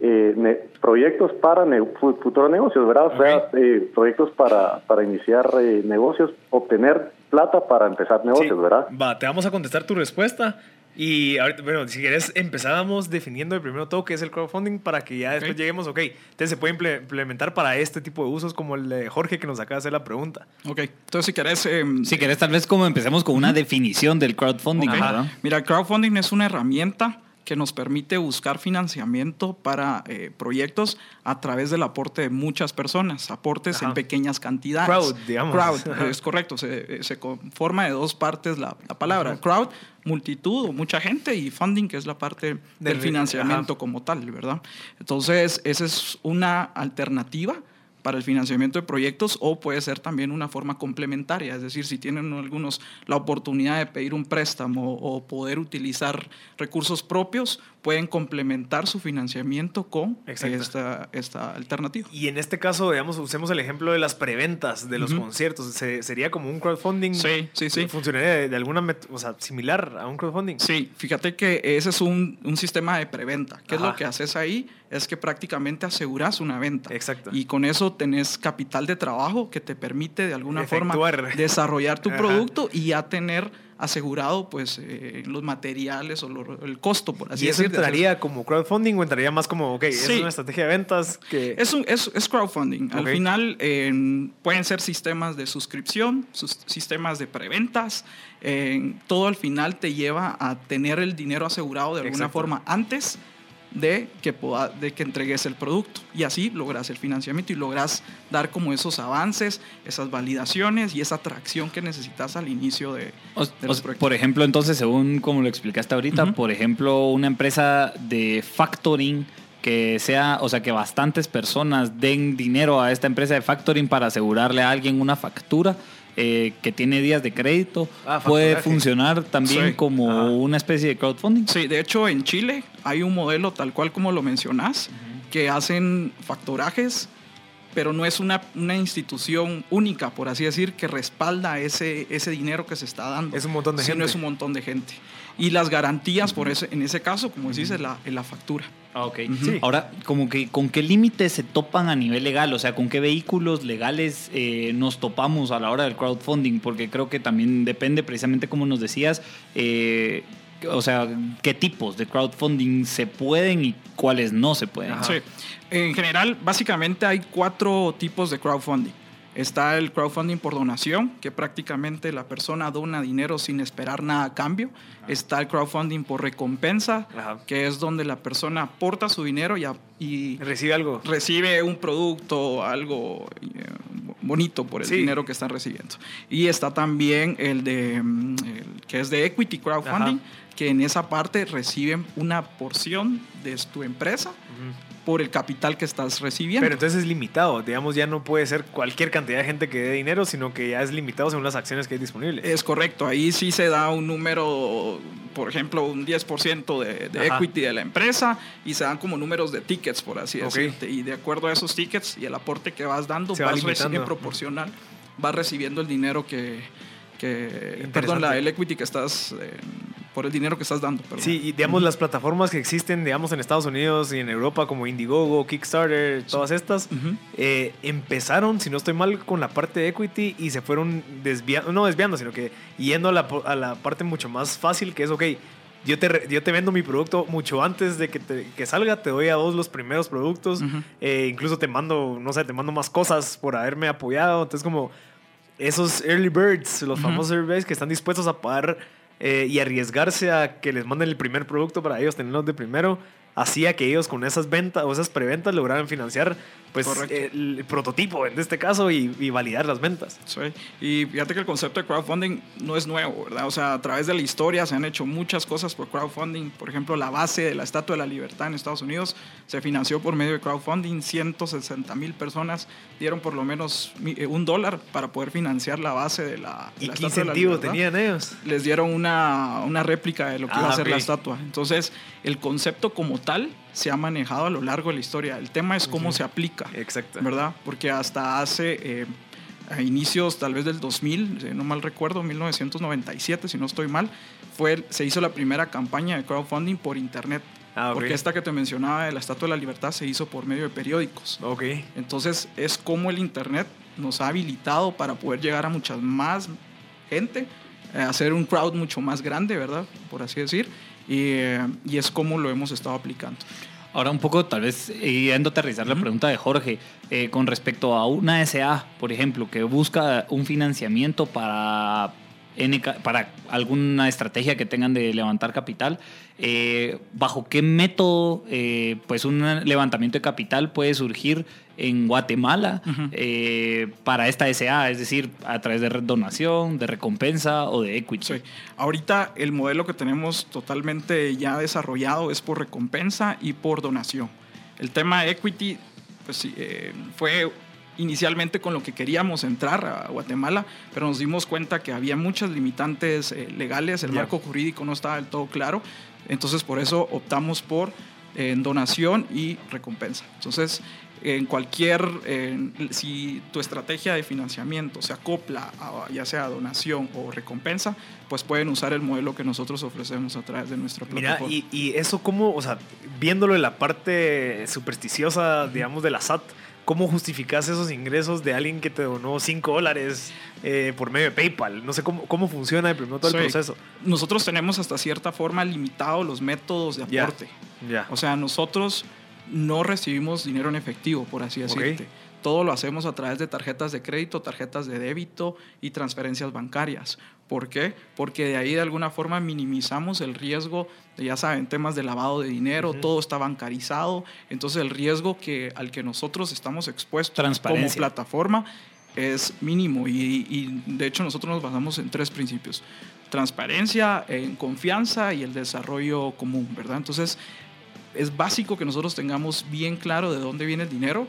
Speaker 5: eh, proyectos para futuros negocios, ¿verdad? O sea, eh, proyectos para, para iniciar eh, negocios, obtener plata para empezar negocios, ¿verdad?
Speaker 1: Va, te vamos a contestar tu respuesta. Y ahorita, bueno, si quieres, empezábamos definiendo el primero todo, que es el crowdfunding, para que ya después lleguemos, ok, entonces se puede implementar para este tipo de usos, como el de Jorge que nos acaba de hacer la pregunta.
Speaker 4: Ok, entonces si querés... Em,
Speaker 2: si querés, tal vez como empecemos con una definición del crowdfunding.
Speaker 4: Mira, el crowdfunding es una herramienta que nos permite buscar financiamiento para eh, proyectos a través del aporte de muchas personas, aportes en pequeñas cantidades.
Speaker 1: Crowd, digamos.
Speaker 4: Crowd, es correcto, se, se, conforma de dos partes la, la palabra. Crowd, multitud o mucha gente, y funding, que es la parte del, financiamiento como tal, ¿verdad? Entonces, esa es una alternativa para el financiamiento de proyectos o puede ser también una forma complementaria, es decir, si tienen algunos la oportunidad de pedir un préstamo o poder utilizar recursos propios, pueden complementar su financiamiento con esta, esta alternativa.
Speaker 1: Y en este caso, digamos, usemos el ejemplo de las preventas de los conciertos. sería como un crowdfunding.
Speaker 4: Sí, sí, sí.
Speaker 1: ¿Funcionaría de, alguna, o sea, similar a un crowdfunding?
Speaker 4: Sí, fíjate que ese es un, un sistema de preventa. ¿Qué es lo que haces ahí? Es que prácticamente aseguras una venta.
Speaker 1: Exacto.
Speaker 4: Y con eso tenés capital de trabajo que te permite de alguna forma desarrollar tu producto y ya tener asegurado pues eh, los materiales o el costo, por así decirlo.
Speaker 1: ¿Y eso entraría como crowdfunding o entraría más como, ok, es una estrategia de ventas que...
Speaker 4: Es, un, es, es crowdfunding. Al final pueden ser sistemas de suscripción, sistemas de preventas. todo al final te lleva a tener el dinero asegurado de alguna forma antes de que, pueda, de que entregues el producto. Y así logras el financiamiento y logras dar como esos avances, esas validaciones y esa atracción que necesitas al inicio de, los proyectos.
Speaker 2: Por ejemplo, entonces, según como lo explicaste ahorita, por ejemplo, una empresa de factoring que sea, o sea, que bastantes personas den dinero a esta empresa de factoring para asegurarle a alguien una factura eh, que tiene días de crédito, ah, puede funcionar también como una especie de crowdfunding.
Speaker 4: Sí, de hecho en Chile hay un modelo tal cual como lo mencionás, que hacen factorajes, pero no es una, una, institución única, por así decir, que respalda ese, ese dinero que se está dando.
Speaker 1: Es un montón de gente.
Speaker 4: es un montón de gente. Y las garantías, por ese, en ese caso, como decís, es la, la factura.
Speaker 2: Ah, ok. Ahora, como que, ¿con qué límites se topan a nivel legal? O sea, ¿con qué vehículos legales eh, nos topamos a la hora del crowdfunding? Porque creo que también depende, precisamente como nos decías, eh, o sea, qué tipos de crowdfunding se pueden y cuáles no se pueden.
Speaker 4: Sí. En general, básicamente hay cuatro tipos de crowdfunding. Está el crowdfunding por donación, que prácticamente la persona dona dinero sin esperar nada a cambio. Está el crowdfunding por recompensa, que es donde la persona aporta su dinero y,
Speaker 1: recibe algo.
Speaker 4: Recibe un producto, algo eh, bonito por el dinero que están recibiendo. Y está también el de mm, que es de equity crowdfunding, que en esa parte reciben una porción de tu empresa por el capital que estás recibiendo.
Speaker 1: Pero entonces es limitado, digamos, ya no puede ser cualquier cantidad de gente que dé dinero, sino que ya es limitado según las acciones que hay disponibles.
Speaker 4: Es correcto, ahí sí se da un número, por ejemplo, un 10% de, de equity de la empresa y se dan como números de tickets, por así decirlo. Y de acuerdo a esos tickets y el aporte que vas dando, vas recibiendo proporcional, vas recibiendo el dinero que, que perdón, la, el equity que estás eh, por el dinero que estás dando.
Speaker 1: Sí, y digamos las plataformas que existen, digamos, en Estados Unidos y en Europa, como Indiegogo, Kickstarter, todas estas, eh, empezaron, si no estoy mal, con la parte de equity y se fueron desviando, no desviando, sino que yendo a la, a la parte mucho más fácil, que es, ok, yo te, yo te vendo mi producto mucho antes de que, que salga, te doy a vos los primeros productos, eh, incluso te mando, no sé, te mando más cosas por haberme apoyado, entonces como esos early birds, los famosos early birds que están dispuestos a pagar eh, y arriesgarse a que les manden el primer producto para ellos tenerlos de primero, hacía que ellos con esas ventas o esas preventas lograran financiar pues el, prototipo en este caso y, validar las ventas.
Speaker 4: Sí. Y fíjate que el concepto de crowdfunding no es nuevo, ¿verdad? O sea, a través de la historia se han hecho muchas cosas por crowdfunding. Por ejemplo, la base de la Estatua de la Libertad en Estados Unidos se financió por medio de crowdfunding. 160 mil personas dieron por lo menos eh, un dólar para poder financiar la base de la,
Speaker 1: ¿Y qué incentivo tenían ellos?
Speaker 4: Les dieron una, una réplica de lo que iba a ah, ser la estatua. Entonces, el concepto como tal se ha manejado a lo largo de la historia. El tema es cómo se aplica.
Speaker 1: Exacto.
Speaker 4: ¿Verdad? Porque hasta hace eh, a inicios tal vez del 2000, no mal recuerdo, 1997, si no estoy mal, fue, se hizo la primera campaña de crowdfunding por internet. Ah, Porque esta que te mencionaba de la Estatua de la Libertad se hizo por medio de periódicos.
Speaker 1: Ok.
Speaker 4: Entonces es como el internet nos ha habilitado para poder llegar a muchas más gente, eh, hacer un crowd mucho más grande, ¿verdad? Por así decir y, es como lo hemos estado aplicando.
Speaker 2: Ahora un poco, tal vez, yendo a aterrizar la pregunta de Jorge, eh, con respecto a una SA, por ejemplo, que busca un financiamiento para para alguna estrategia que tengan de levantar capital, eh, ¿bajo qué método eh, pues un levantamiento de capital puede surgir en Guatemala eh, para esta SA? Es decir, a través de donación, de recompensa o de equity.
Speaker 4: Ahorita el modelo que tenemos totalmente ya desarrollado es por recompensa y por donación. El tema equity pues, fue inicialmente con lo que queríamos entrar a Guatemala, pero nos dimos cuenta que había muchas limitantes eh, legales, el marco jurídico no estaba del todo claro, entonces por eso optamos por eh, donación y recompensa. Entonces, en cualquier, si tu estrategia de financiamiento se acopla a ya sea donación o recompensa, pues pueden usar el modelo que nosotros ofrecemos a través de nuestra plataforma.
Speaker 1: Mira, y, y eso como, o sea, viéndolo en la parte supersticiosa, digamos, de la SAT, ¿Cómo justificas esos ingresos de alguien que te donó 5 dólares eh, por medio de PayPal? No sé cómo, cómo funciona primero todo el proceso.
Speaker 4: Nosotros tenemos hasta cierta forma limitado los métodos de aporte. O sea, nosotros no recibimos dinero en efectivo, por así decirte. Todo lo hacemos a través de tarjetas de crédito, tarjetas de débito y transferencias bancarias. ¿Por qué? Porque de ahí de alguna forma minimizamos el riesgo, de, ya saben, temas de lavado de dinero, todo está bancarizado, entonces el riesgo que, al que nosotros estamos expuestos como plataforma es mínimo y, y, de hecho nosotros nos basamos en tres principios. Transparencia, en confianza y el desarrollo común, ¿verdad? Entonces es básico que nosotros tengamos bien claro de dónde viene el dinero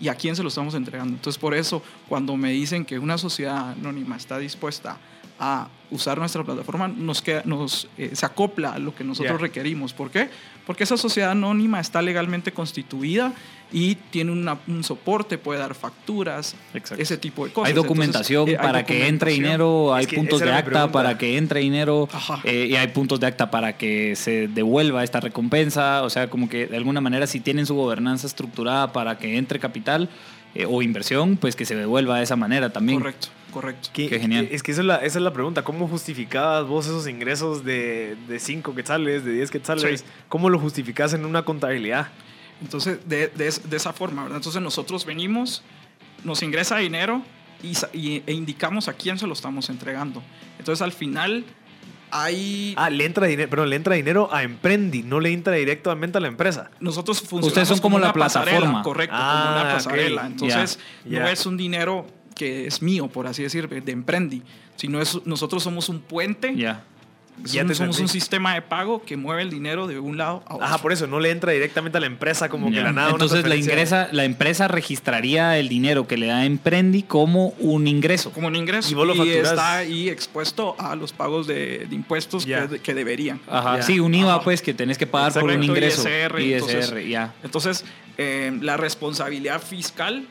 Speaker 4: y a quién se lo estamos entregando. Entonces por eso cuando me dicen que una sociedad anónima está dispuesta a usar nuestra plataforma, nos, queda, nos eh, se acopla a lo que nosotros requerimos. ¿Por qué? Porque esa sociedad anónima está legalmente constituida y tiene un soporte, puede dar facturas, ese tipo de cosas.
Speaker 2: Hay documentación eh, para que entre dinero, hay puntos de acta para que entre dinero eh, y hay puntos de acta para que se devuelva esta recompensa. O sea, como que de alguna manera si tienen su gobernanza estructurada para que entre capital o inversión, pues que se devuelva de esa manera también.
Speaker 4: Correcto. Correcto.
Speaker 1: Qué, genial. Es que esa es, la, esa es la pregunta. ¿Cómo justificabas vos esos ingresos de 5 quetzales, de 10 quetzales? ¿Cómo lo justificas en una contabilidad?
Speaker 4: Entonces, de, de, de, esa forma, ¿verdad? Entonces nosotros venimos, nos ingresa dinero y, e indicamos a quién se lo estamos entregando. Entonces al final hay...
Speaker 1: Ah, le entra dinero, pero le entra dinero a Emprendi, no le entra directamente a la empresa.
Speaker 4: Nosotros funcionamos
Speaker 2: Ustedes son como, la plataforma.
Speaker 4: Correcto, como una ah, pasarela. Entonces no es un dinero que es mío, por así decir, de Emprendi, sino es, nosotros somos un puente.
Speaker 2: Ya.
Speaker 4: Ya somos un sistema de pago que mueve el dinero de un lado a otro.
Speaker 1: Ajá, por eso no le entra directamente a la empresa como que la nada.
Speaker 2: Entonces la ingresa, la empresa registraría el dinero que le da Emprendi como un ingreso.
Speaker 4: Como un ingreso. Y, vos lo y está ahí expuesto a los pagos de, impuestos que, deberían.
Speaker 2: Ajá. Sí, un IVA pues que tenés que pagar por un ingreso.
Speaker 4: ISR. ISR, ya. Entonces, eh, la responsabilidad fiscal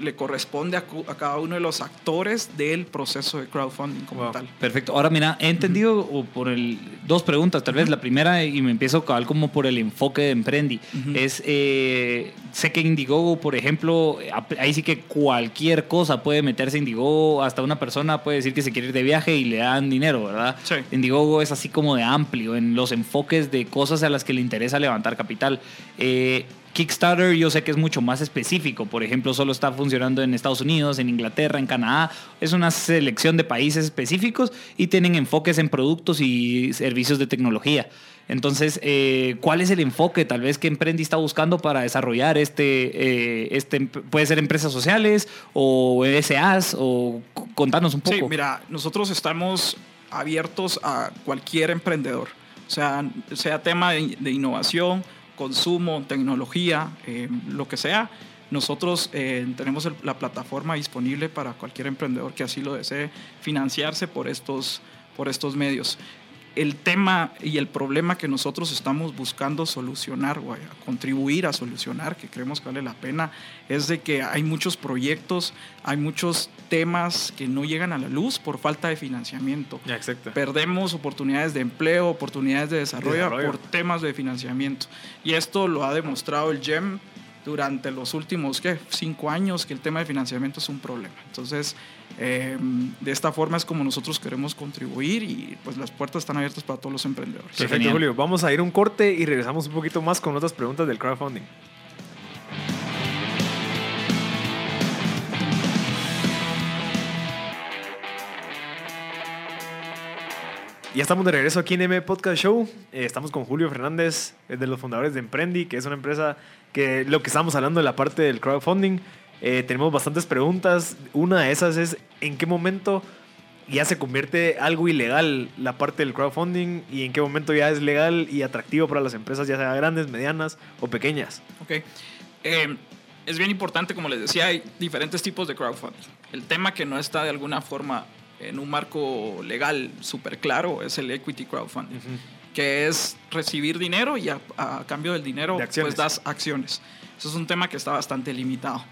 Speaker 4: le corresponde a, cada uno de los actores del proceso de crowdfunding como tal.
Speaker 2: Perfecto. Ahora, mira, he entendido por el, dos preguntas, tal vez. La primera, y me empiezo a como por el enfoque de Emprendi, es, eh, sé que Indiegogo, por ejemplo, ahí sí que cualquier cosa puede meterse en Indiegogo, hasta una persona puede decir que se quiere ir de viaje y le dan dinero, ¿verdad?
Speaker 4: Sí.
Speaker 2: Indiegogo es así como de amplio en los enfoques de cosas a las que le interesa levantar capital. Eh, Kickstarter yo sé que es mucho más específico, por ejemplo, solo está funcionando en Estados Unidos, en Inglaterra, en Canadá, es una selección de países específicos y tienen enfoques en productos y servicios de tecnología. Entonces, eh, ¿cuál es el enfoque tal vez que Emprendi está buscando para desarrollar este, eh, este puede ser empresas sociales o SAs o contanos un poco?
Speaker 4: Sí, mira, nosotros estamos abiertos a cualquier emprendedor, o sea, sea tema de, innovación, consumo, tecnología, eh, lo que sea. Nosotros tenemos la plataforma disponible para cualquier emprendedor que así lo desee financiarse por estos, por estos medios el tema y el problema que nosotros estamos buscando solucionar o contribuir a solucionar, que creemos que vale la pena, es de que hay muchos proyectos, hay muchos temas que no llegan a la luz por falta de financiamiento. Perdemos oportunidades de empleo, oportunidades de desarrollo, por temas de financiamiento. Y esto lo ha demostrado el GEM durante los últimos ¿qué? cinco años, que el tema de financiamiento es un problema. Entonces, Em, de esta forma es como nosotros queremos contribuir y pues las puertas están abiertas para todos los emprendedores.
Speaker 1: Perfecto, Julio. Vamos a ir un corte y regresamos un poquito más con otras preguntas del crowdfunding. Ya estamos de regreso aquí en M Podcast Show. Eh, estamos con Julio Fernández, de los fundadores de Emprendi, que es una empresa que lo que estamos hablando de la parte del crowdfunding eh, tenemos bastantes preguntas. Una de esas es, ¿en qué momento ya se convierte algo ilegal la parte del crowdfunding y en qué momento ya es legal y atractivo para las empresas, ya sea grandes, medianas o pequeñas?
Speaker 4: Ok. Eh, es bien importante, como les decía, hay diferentes tipos de crowdfunding. El tema que no está de alguna forma en un marco legal súper claro es el equity crowdfunding, que es recibir dinero y a, cambio del dinero pues das acciones. Eso es un tema que está bastante limitado.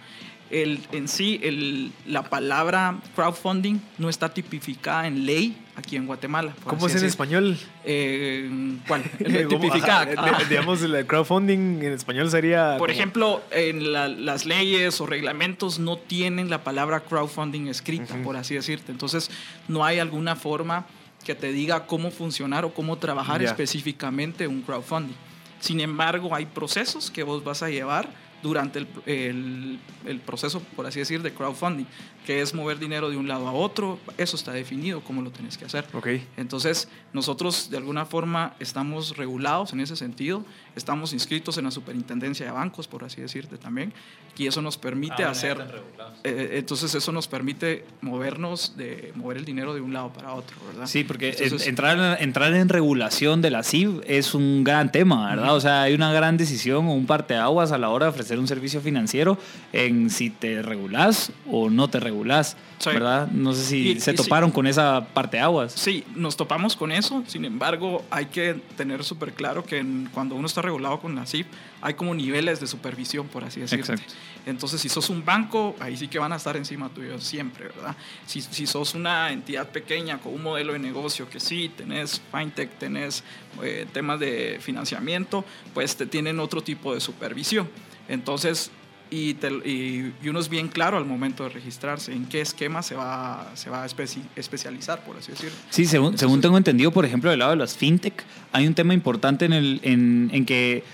Speaker 4: El, en sí el, la palabra crowdfunding no está tipificada en ley aquí en Guatemala.
Speaker 1: ¿Cómo es en español?
Speaker 4: Eh, ¿Cuál? (laughs) tipificada.
Speaker 1: Ah. Digamos, el crowdfunding en español sería...
Speaker 4: Por ejemplo, en las leyes o reglamentos no tienen la palabra crowdfunding escrita, por así decirte. Entonces, no hay alguna forma que te diga cómo funcionar o cómo trabajar específicamente un crowdfunding. Sin embargo, hay procesos que vos vas a llevar durante el, el, proceso, por así decir, de crowdfunding, que es mover dinero de un lado a otro, eso está definido cómo lo tenés que hacer.
Speaker 1: Okay.
Speaker 4: Entonces, nosotros de alguna forma estamos regulados en ese sentido, estamos inscritos en la superintendencia de bancos, por así decirte también, y eso nos permite ah, hacer, eh, entonces eso nos permite movernos, de mover el dinero de un lado para otro, ¿verdad?
Speaker 2: Sí, porque entrar, entrar en regulación de la CIV es un gran tema, ¿verdad? O sea, hay una gran decisión o un parteaguas a la hora de ofrecer un servicio financiero en si te regulás o no te regulás ¿verdad? No sé si se toparon con esa parte aguas.
Speaker 4: Sí, nos topamos con eso. Sin embargo, hay que tener súper claro que cuando uno está regulado con la CIF, hay como niveles de supervisión, por así decirlo. Entonces, si sos un banco, ahí sí que van a estar encima tuyo siempre, ¿verdad? Si, si sos una entidad pequeña con un modelo de negocio que sí, tenés fintech, tenés eh, temas de financiamiento, pues te tienen otro tipo de supervisión. Entonces, y, y, uno es bien claro al momento de registrarse en qué esquema se va, se va a especializar, por así decirlo.
Speaker 2: Sí, según, según tengo entendido, por ejemplo, del lado de las fintech, hay un tema importante en, el, en, en que,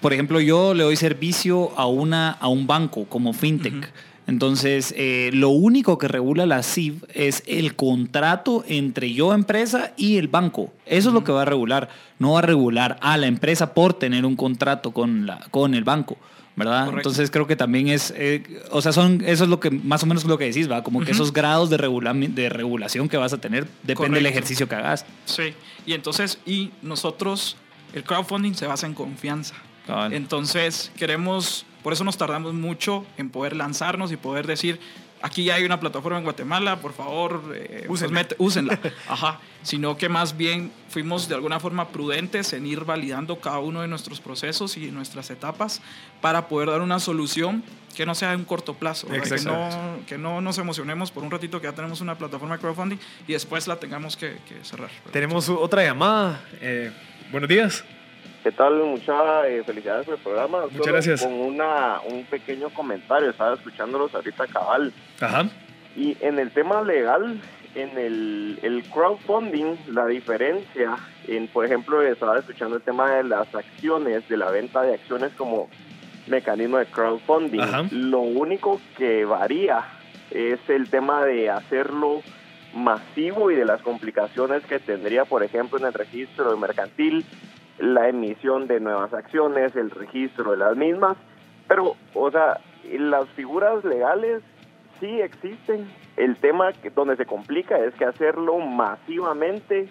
Speaker 2: por ejemplo, yo le doy servicio a, una, a un banco como fintech. Entonces, eh, lo único que regula la CIV es el contrato entre yo, empresa, y el banco. Eso es lo que va a regular. No va a regular a la empresa por tener un contrato con, la, con el banco. ¿Verdad? Entonces creo que también es, eh, o sea, son, eso es lo que más o menos lo que decís, ¿va? Como que esos grados de, de regulación que vas a tener depende del ejercicio que hagas.
Speaker 4: Sí, y entonces, y nosotros, el crowdfunding se basa en confianza. Entonces queremos, por eso nos tardamos mucho en poder lanzarnos y poder decir, aquí ya hay una plataforma en Guatemala, por favor, eh, pues úsenla. (laughs) Ajá. Sino que más bien fuimos de alguna forma prudentes en ir validando cada uno de nuestros procesos y nuestras etapas para poder dar una solución que no sea de un corto plazo, que no, que no nos emocionemos por un ratito que ya tenemos una plataforma de crowdfunding y después la tengamos que, cerrar.
Speaker 1: Tenemos otra llamada. Eh, buenos días.
Speaker 6: ¿Qué tal? Muchas eh, felicidades por el programa.
Speaker 1: Muchas gracias.
Speaker 6: Con una, un pequeño comentario, estaba escuchándolos ahorita cabal.
Speaker 1: Ajá.
Speaker 6: Y en el tema legal, en el, el crowdfunding, la diferencia, en por ejemplo, estaba escuchando el tema de las acciones, de la venta de acciones como mecanismo de crowdfunding. Lo único que varía es el tema de hacerlo masivo y de las complicaciones que tendría, por ejemplo, en el registro mercantil la emisión de nuevas acciones, el registro de las mismas, pero, o sea, las figuras legales sí existen. El tema que, donde se complica es que hacerlo masivamente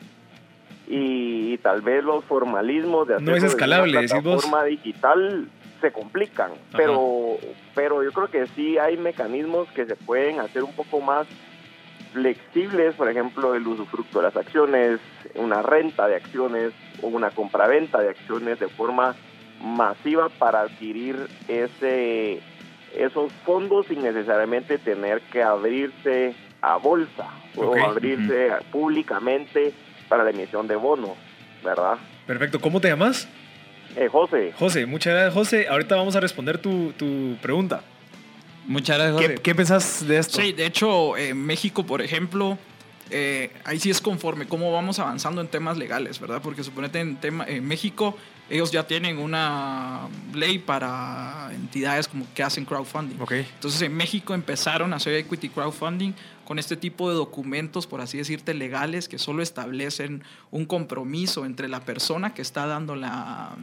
Speaker 6: y, tal vez los formalismos de hacerlo
Speaker 1: no es escalable,
Speaker 6: de forma digital se complican, pero pero yo creo que sí hay mecanismos que se pueden hacer un poco más flexibles, por ejemplo, el usufructo de las acciones, una renta de acciones o una compraventa de acciones de forma masiva para adquirir ese esos fondos sin necesariamente tener que abrirse a bolsa o abrirse públicamente para la emisión de bonos, ¿verdad?
Speaker 1: Perfecto. ¿Cómo te llamas?
Speaker 6: Eh, José.
Speaker 1: José, muchas gracias, José. Ahorita vamos a responder tu, tu pregunta.
Speaker 2: Muchas gracias, José.
Speaker 1: ¿Qué, pensás de esto?
Speaker 4: Sí, de hecho, en México, por ejemplo, eh, ahí sí es conforme cómo vamos avanzando en temas legales, ¿verdad? Porque suponete en, tema, en México ellos ya tienen una ley para entidades como que hacen crowdfunding.
Speaker 1: Okay.
Speaker 4: Entonces en México empezaron a hacer equity crowdfunding con este tipo de documentos, por así decirte, legales que solo establecen un compromiso entre la persona que está dando la,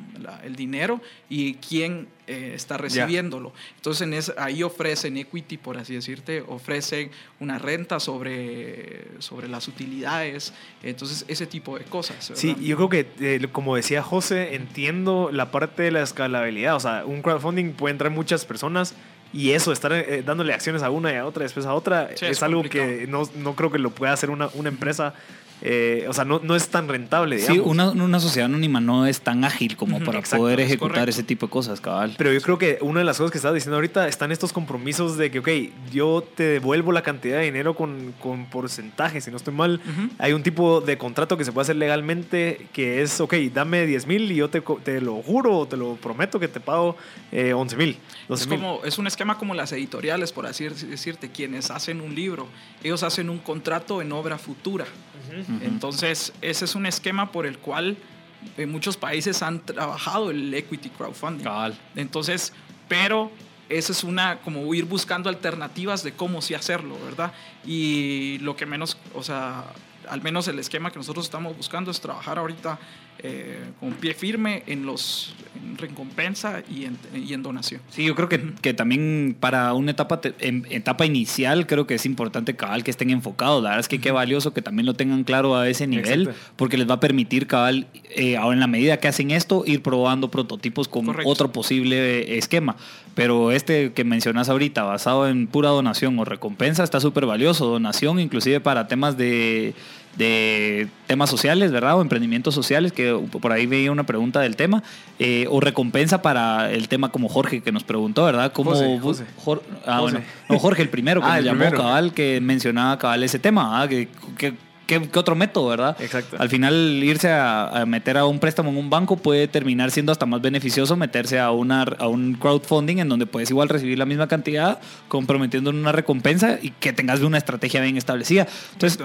Speaker 4: el dinero y quien eh, está recibiéndolo. Entonces en ahí ofrecen equity, por así decirte, ofrecen una renta sobre, sobre las utilidades, entonces ese tipo de cosas.
Speaker 1: Sí, yo creo que, eh, como decía José, entiendo la parte de la escalabilidad, o sea, un crowdfunding puede entrar muchas personas y eso, estar eh, dándole acciones a una y a otra, después a otra, es, algo que no, no, creo que lo pueda hacer una, una empresa eh, o sea, no, no, es tan rentable.
Speaker 2: Digamos. Sí, una, una, sociedad anónima no es tan ágil como para poder ejecutar ese tipo de cosas, cabal.
Speaker 1: Pero yo creo que una de las cosas que estás diciendo ahorita están estos compromisos de que, ok, yo te devuelvo la cantidad de dinero con, con porcentaje, si no estoy mal. Hay un tipo de contrato que se puede hacer legalmente que es, ok, dame 10 mil y yo te, te, lo juro, te lo prometo que te pago eh, 11 mil.
Speaker 4: Es, como, es un esquema como las editoriales, por así decirte, quienes hacen un libro, ellos hacen un contrato en obra futura. Entonces, ese es un esquema por el cual en eh, muchos países han trabajado el equity crowdfunding. Entonces, pero esa es una, como ir buscando alternativas de cómo sí hacerlo, ¿verdad? Y lo que menos, o sea, al menos el esquema que nosotros estamos buscando es trabajar ahorita eh, con pie firme en los recompensa y en, y en, donación.
Speaker 2: Sí, yo creo que, que también para una etapa, en, etapa inicial creo que es importante cabal que estén enfocados. La verdad es que qué valioso que también lo tengan claro a ese nivel porque les va a permitir cabal, eh, ahora en la medida que hacen esto, ir probando prototipos con otro posible esquema. Pero este que mencionas ahorita, basado en pura donación o recompensa, está súper valioso. Donación inclusive para temas de de temas sociales, ¿verdad? O emprendimientos sociales, que por ahí veía una pregunta del tema, eh, o recompensa para el tema como Jorge que nos preguntó, ¿verdad? Como
Speaker 1: José,
Speaker 2: ah, bueno, no, Jorge el primero que ah, llamó cabal, que mencionaba cabal ese tema, ¿ah? que, ¿Qué, otro método, verdad?
Speaker 1: Exacto.
Speaker 2: Al final, irse a, meter a un préstamo en un banco puede terminar siendo hasta más beneficioso meterse a, una, a un crowdfunding en donde puedes igual recibir la misma cantidad, comprometiendo una recompensa y que tengas una estrategia bien establecida. Entonces,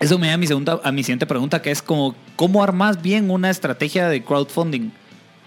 Speaker 2: eso me da a mi, segunda, a mi siguiente pregunta, que es como, ¿cómo armas bien una estrategia de crowdfunding?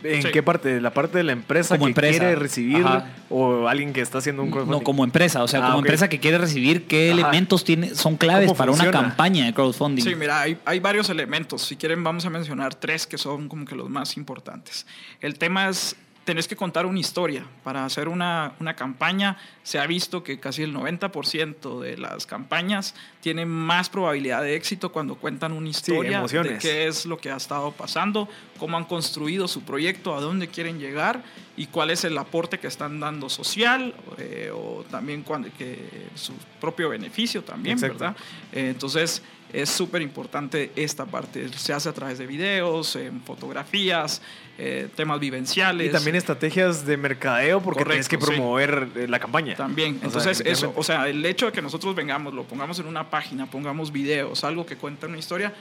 Speaker 1: ¿En qué parte? ¿La parte de la empresa que quiere recibir o alguien que está haciendo un crowdfunding?
Speaker 2: No, como empresa. O sea, ah, como empresa que quiere recibir, ¿qué elementos tiene, son claves para una campaña de crowdfunding?
Speaker 4: Sí, mira, hay, hay, varios elementos. Si quieren, vamos a mencionar tres que son como que los más importantes. El tema es tenés que contar una historia. Para hacer una, una campaña se ha visto que casi el 90% de las campañas tienen más probabilidad de éxito cuando cuentan una historia de qué es lo que ha estado pasando, cómo han construido su proyecto, a dónde quieren llegar y cuál es el aporte que están dando social eh, o también cuando, que su propio beneficio también, ¿verdad? Eh, entonces, es súper importante esta parte. Se hace a través de videos, en fotografías, eh, temas vivenciales.
Speaker 1: Y también estrategias de mercadeo porque tienes que promover eh, la campaña.
Speaker 4: También. Entonces, eso, o sea, el hecho de que nosotros vengamos, lo pongamos en una página, pongamos videos, algo que cuenta una historia,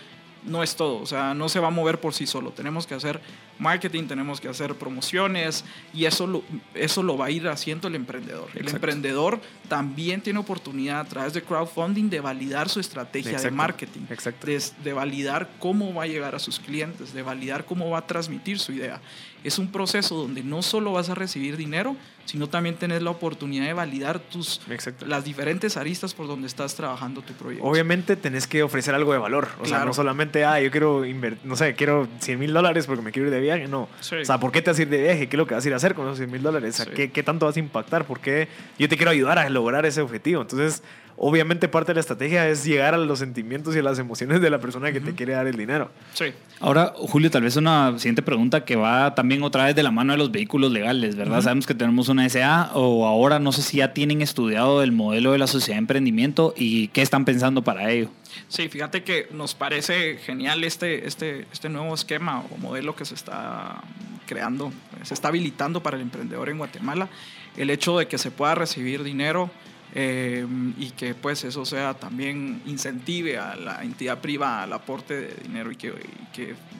Speaker 4: no es todo, o sea, no se va a mover por sí solo. Tenemos que hacer marketing, tenemos que hacer promociones y eso lo, eso lo va a ir haciendo el emprendedor. El emprendedor también tiene oportunidad a través de crowdfunding de validar su estrategia de marketing, de, de, validar cómo va a llegar a sus clientes, de validar cómo va a transmitir su idea. Es un proceso donde no solo vas a recibir dinero, sino también tener la oportunidad de validar tus, las diferentes aristas por donde estás trabajando tu proyecto.
Speaker 1: Obviamente tenés que ofrecer algo de valor. O sea, no solamente, ah, yo quiero invertir, no sé, quiero 100 mil dólares porque me quiero ir de viaje. No. O sea, ¿por qué te vas a ir de viaje? ¿Qué es lo que vas a ir a hacer con esos 100 mil dólares? O sea, ¿qué, ¿qué, tanto vas a impactar? ¿Por qué yo te quiero ayudar a lograr ese objetivo? Entonces, obviamente parte de la estrategia es llegar a los sentimientos y a las emociones de la persona que te quiere dar el dinero.
Speaker 2: Sí. Ahora, Julio, tal vez una siguiente pregunta que va también otra vez de la mano de los vehículos legales, ¿verdad? Sabemos que tenemos una SA o ahora no sé si ya tienen estudiado el modelo de la sociedad de emprendimiento y qué están pensando para ello.
Speaker 4: Sí, fíjate que nos parece genial este, este, este nuevo esquema o modelo que se está creando, se está habilitando para el emprendedor en Guatemala. El hecho de que se pueda recibir dinero eh, y que pues eso sea también incentive a la entidad privada al aporte de dinero y que,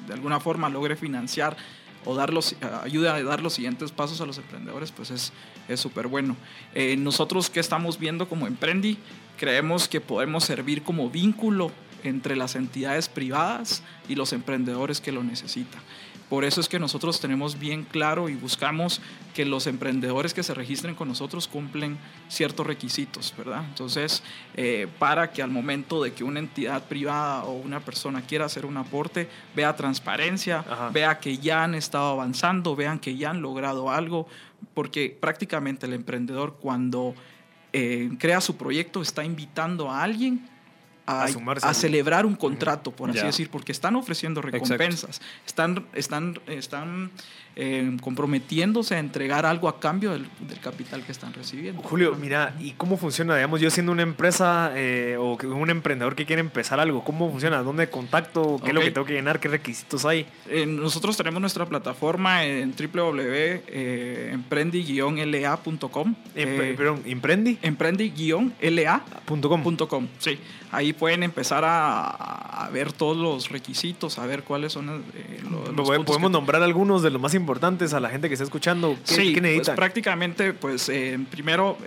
Speaker 4: de alguna forma logre financiar o dar los, ayude a dar los siguientes pasos a los emprendedores, pues es súper bueno. Eh, nosotros que estamos viendo como Emprendi, creemos que podemos servir como vínculo entre las entidades privadas y los emprendedores que lo necesitan. Por eso es que nosotros tenemos bien claro y buscamos que los emprendedores que se registren con nosotros cumplen ciertos requisitos, ¿verdad? Entonces, eh, para que al momento de que una entidad privada o una persona quiera hacer un aporte, vea transparencia, vea que ya han estado avanzando, vean que ya han logrado algo, porque prácticamente el emprendedor cuando eh, crea su proyecto está invitando a alguien a, celebrar un contrato, por así decir, porque están ofreciendo recompensas, están, están, están eh, comprometiéndose a entregar algo a cambio del, capital que están recibiendo.
Speaker 1: Julio, mira, ¿y cómo funciona? Digamos, yo siendo una empresa eh, o un emprendedor que quiere empezar algo, ¿cómo funciona? ¿Dónde contacto? ¿Qué es lo que tengo que llenar? ¿Qué requisitos hay?
Speaker 4: Eh, nosotros tenemos nuestra plataforma en www.emprendi-la.com.
Speaker 1: perdón, ¿Emprendi?
Speaker 4: Emprendi-la.com. Sí, ahí pueden empezar a, ver todos los requisitos, a ver cuáles son
Speaker 1: los, Podemos nombrar algunos de los más importantes a la gente que está escuchando? ¿Qué,
Speaker 4: sí, pues prácticamente, pues eh, primero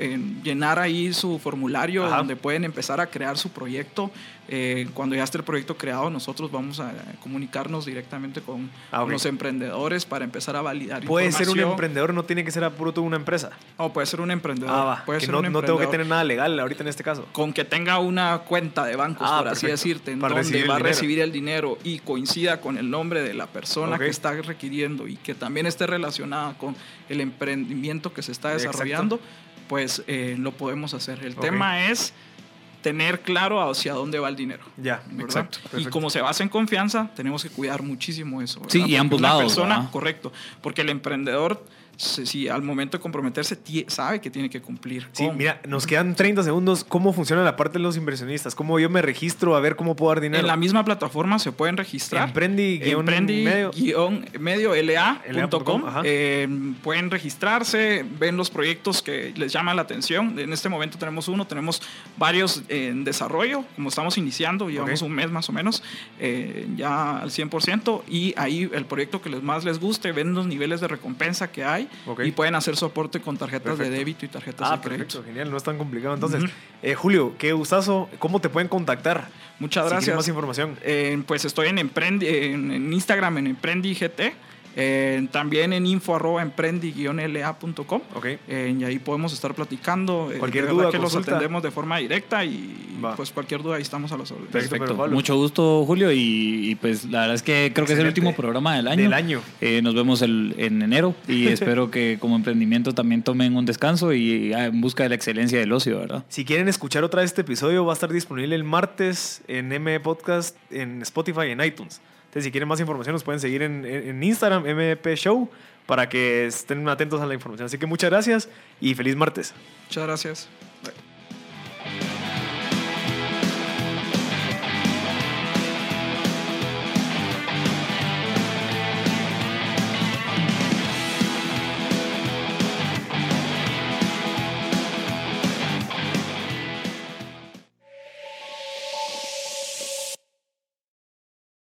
Speaker 4: llenar ahí su formulario donde pueden empezar a crear su proyecto. Eh, cuando ya esté el proyecto creado, nosotros vamos a comunicarnos directamente con ah, los emprendedores para empezar a validar
Speaker 1: ¿Puede ser un emprendedor, no tiene que ser a puro una empresa?
Speaker 4: O puede ser un emprendedor. Ah, puede ser
Speaker 1: no, no tengo que tener nada legal ahorita en este caso.
Speaker 4: Con que tenga una cuenta de bancos, ah, por así decirte, en donde va a recibir el dinero y coincida con el nombre de la persona que está requiriendo y que también esté relacionada con el emprendimiento que se está desarrollando, pues eh, lo podemos hacer. El tema es tener claro hacia dónde va el dinero.
Speaker 1: Ya, exacto.
Speaker 4: Y como se basa en confianza, tenemos que cuidar muchísimo eso.
Speaker 2: Sí, y ambos lados. Persona,
Speaker 4: correcto, porque el emprendedor si al momento de comprometerse sabe que tiene que cumplir.
Speaker 1: Sí, mira, nos quedan 30 segundos. ¿Cómo funciona la parte de los inversionistas? ¿Cómo yo me registro a ver cómo puedo dar dinero?
Speaker 4: En la misma plataforma se pueden registrar. Emprendi-la.com. Eh, pueden registrarse, ven los proyectos que les llaman la atención. En este momento tenemos uno, tenemos varios en desarrollo, como estamos iniciando, llevamos un mes más o menos, eh, ya al 100%, y ahí el proyecto que les más les guste, ven los niveles de recompensa que hay y pueden hacer soporte con tarjetas de débito y tarjetas ah, de crédito. Perfecto,
Speaker 1: genial, no es tan complicado. Entonces, eh, Julio, qué gustazo, ¿cómo te pueden contactar?
Speaker 4: Muchas gracias.
Speaker 1: más información.
Speaker 4: Eh, pues estoy en, Emprendi, en, Instagram en EmprendiGT eh, también en info arroba emprendi-la.com.
Speaker 1: Okay.
Speaker 4: Eh, y ahí podemos estar platicando.
Speaker 1: Eh, cualquier duda
Speaker 4: que los atendemos de forma directa y pues cualquier duda ahí estamos a los órdenes.
Speaker 2: Perfecto. Mucho gusto, Julio. Y, pues la verdad es que creo que es el último programa del año.
Speaker 1: Del año.
Speaker 2: nos vemos el, en enero y (laughs) espero que como emprendimiento también tomen un descanso y ah, en busca de la excelencia del ocio, ¿verdad?
Speaker 1: Si quieren escuchar otra vez este episodio, va a estar disponible el martes en M Podcast, en Spotify y en iTunes. Entonces, si quieren más información, nos pueden seguir en, en Instagram, MP Show, para que estén atentos a la información. Así que muchas gracias y feliz martes.
Speaker 4: Muchas gracias.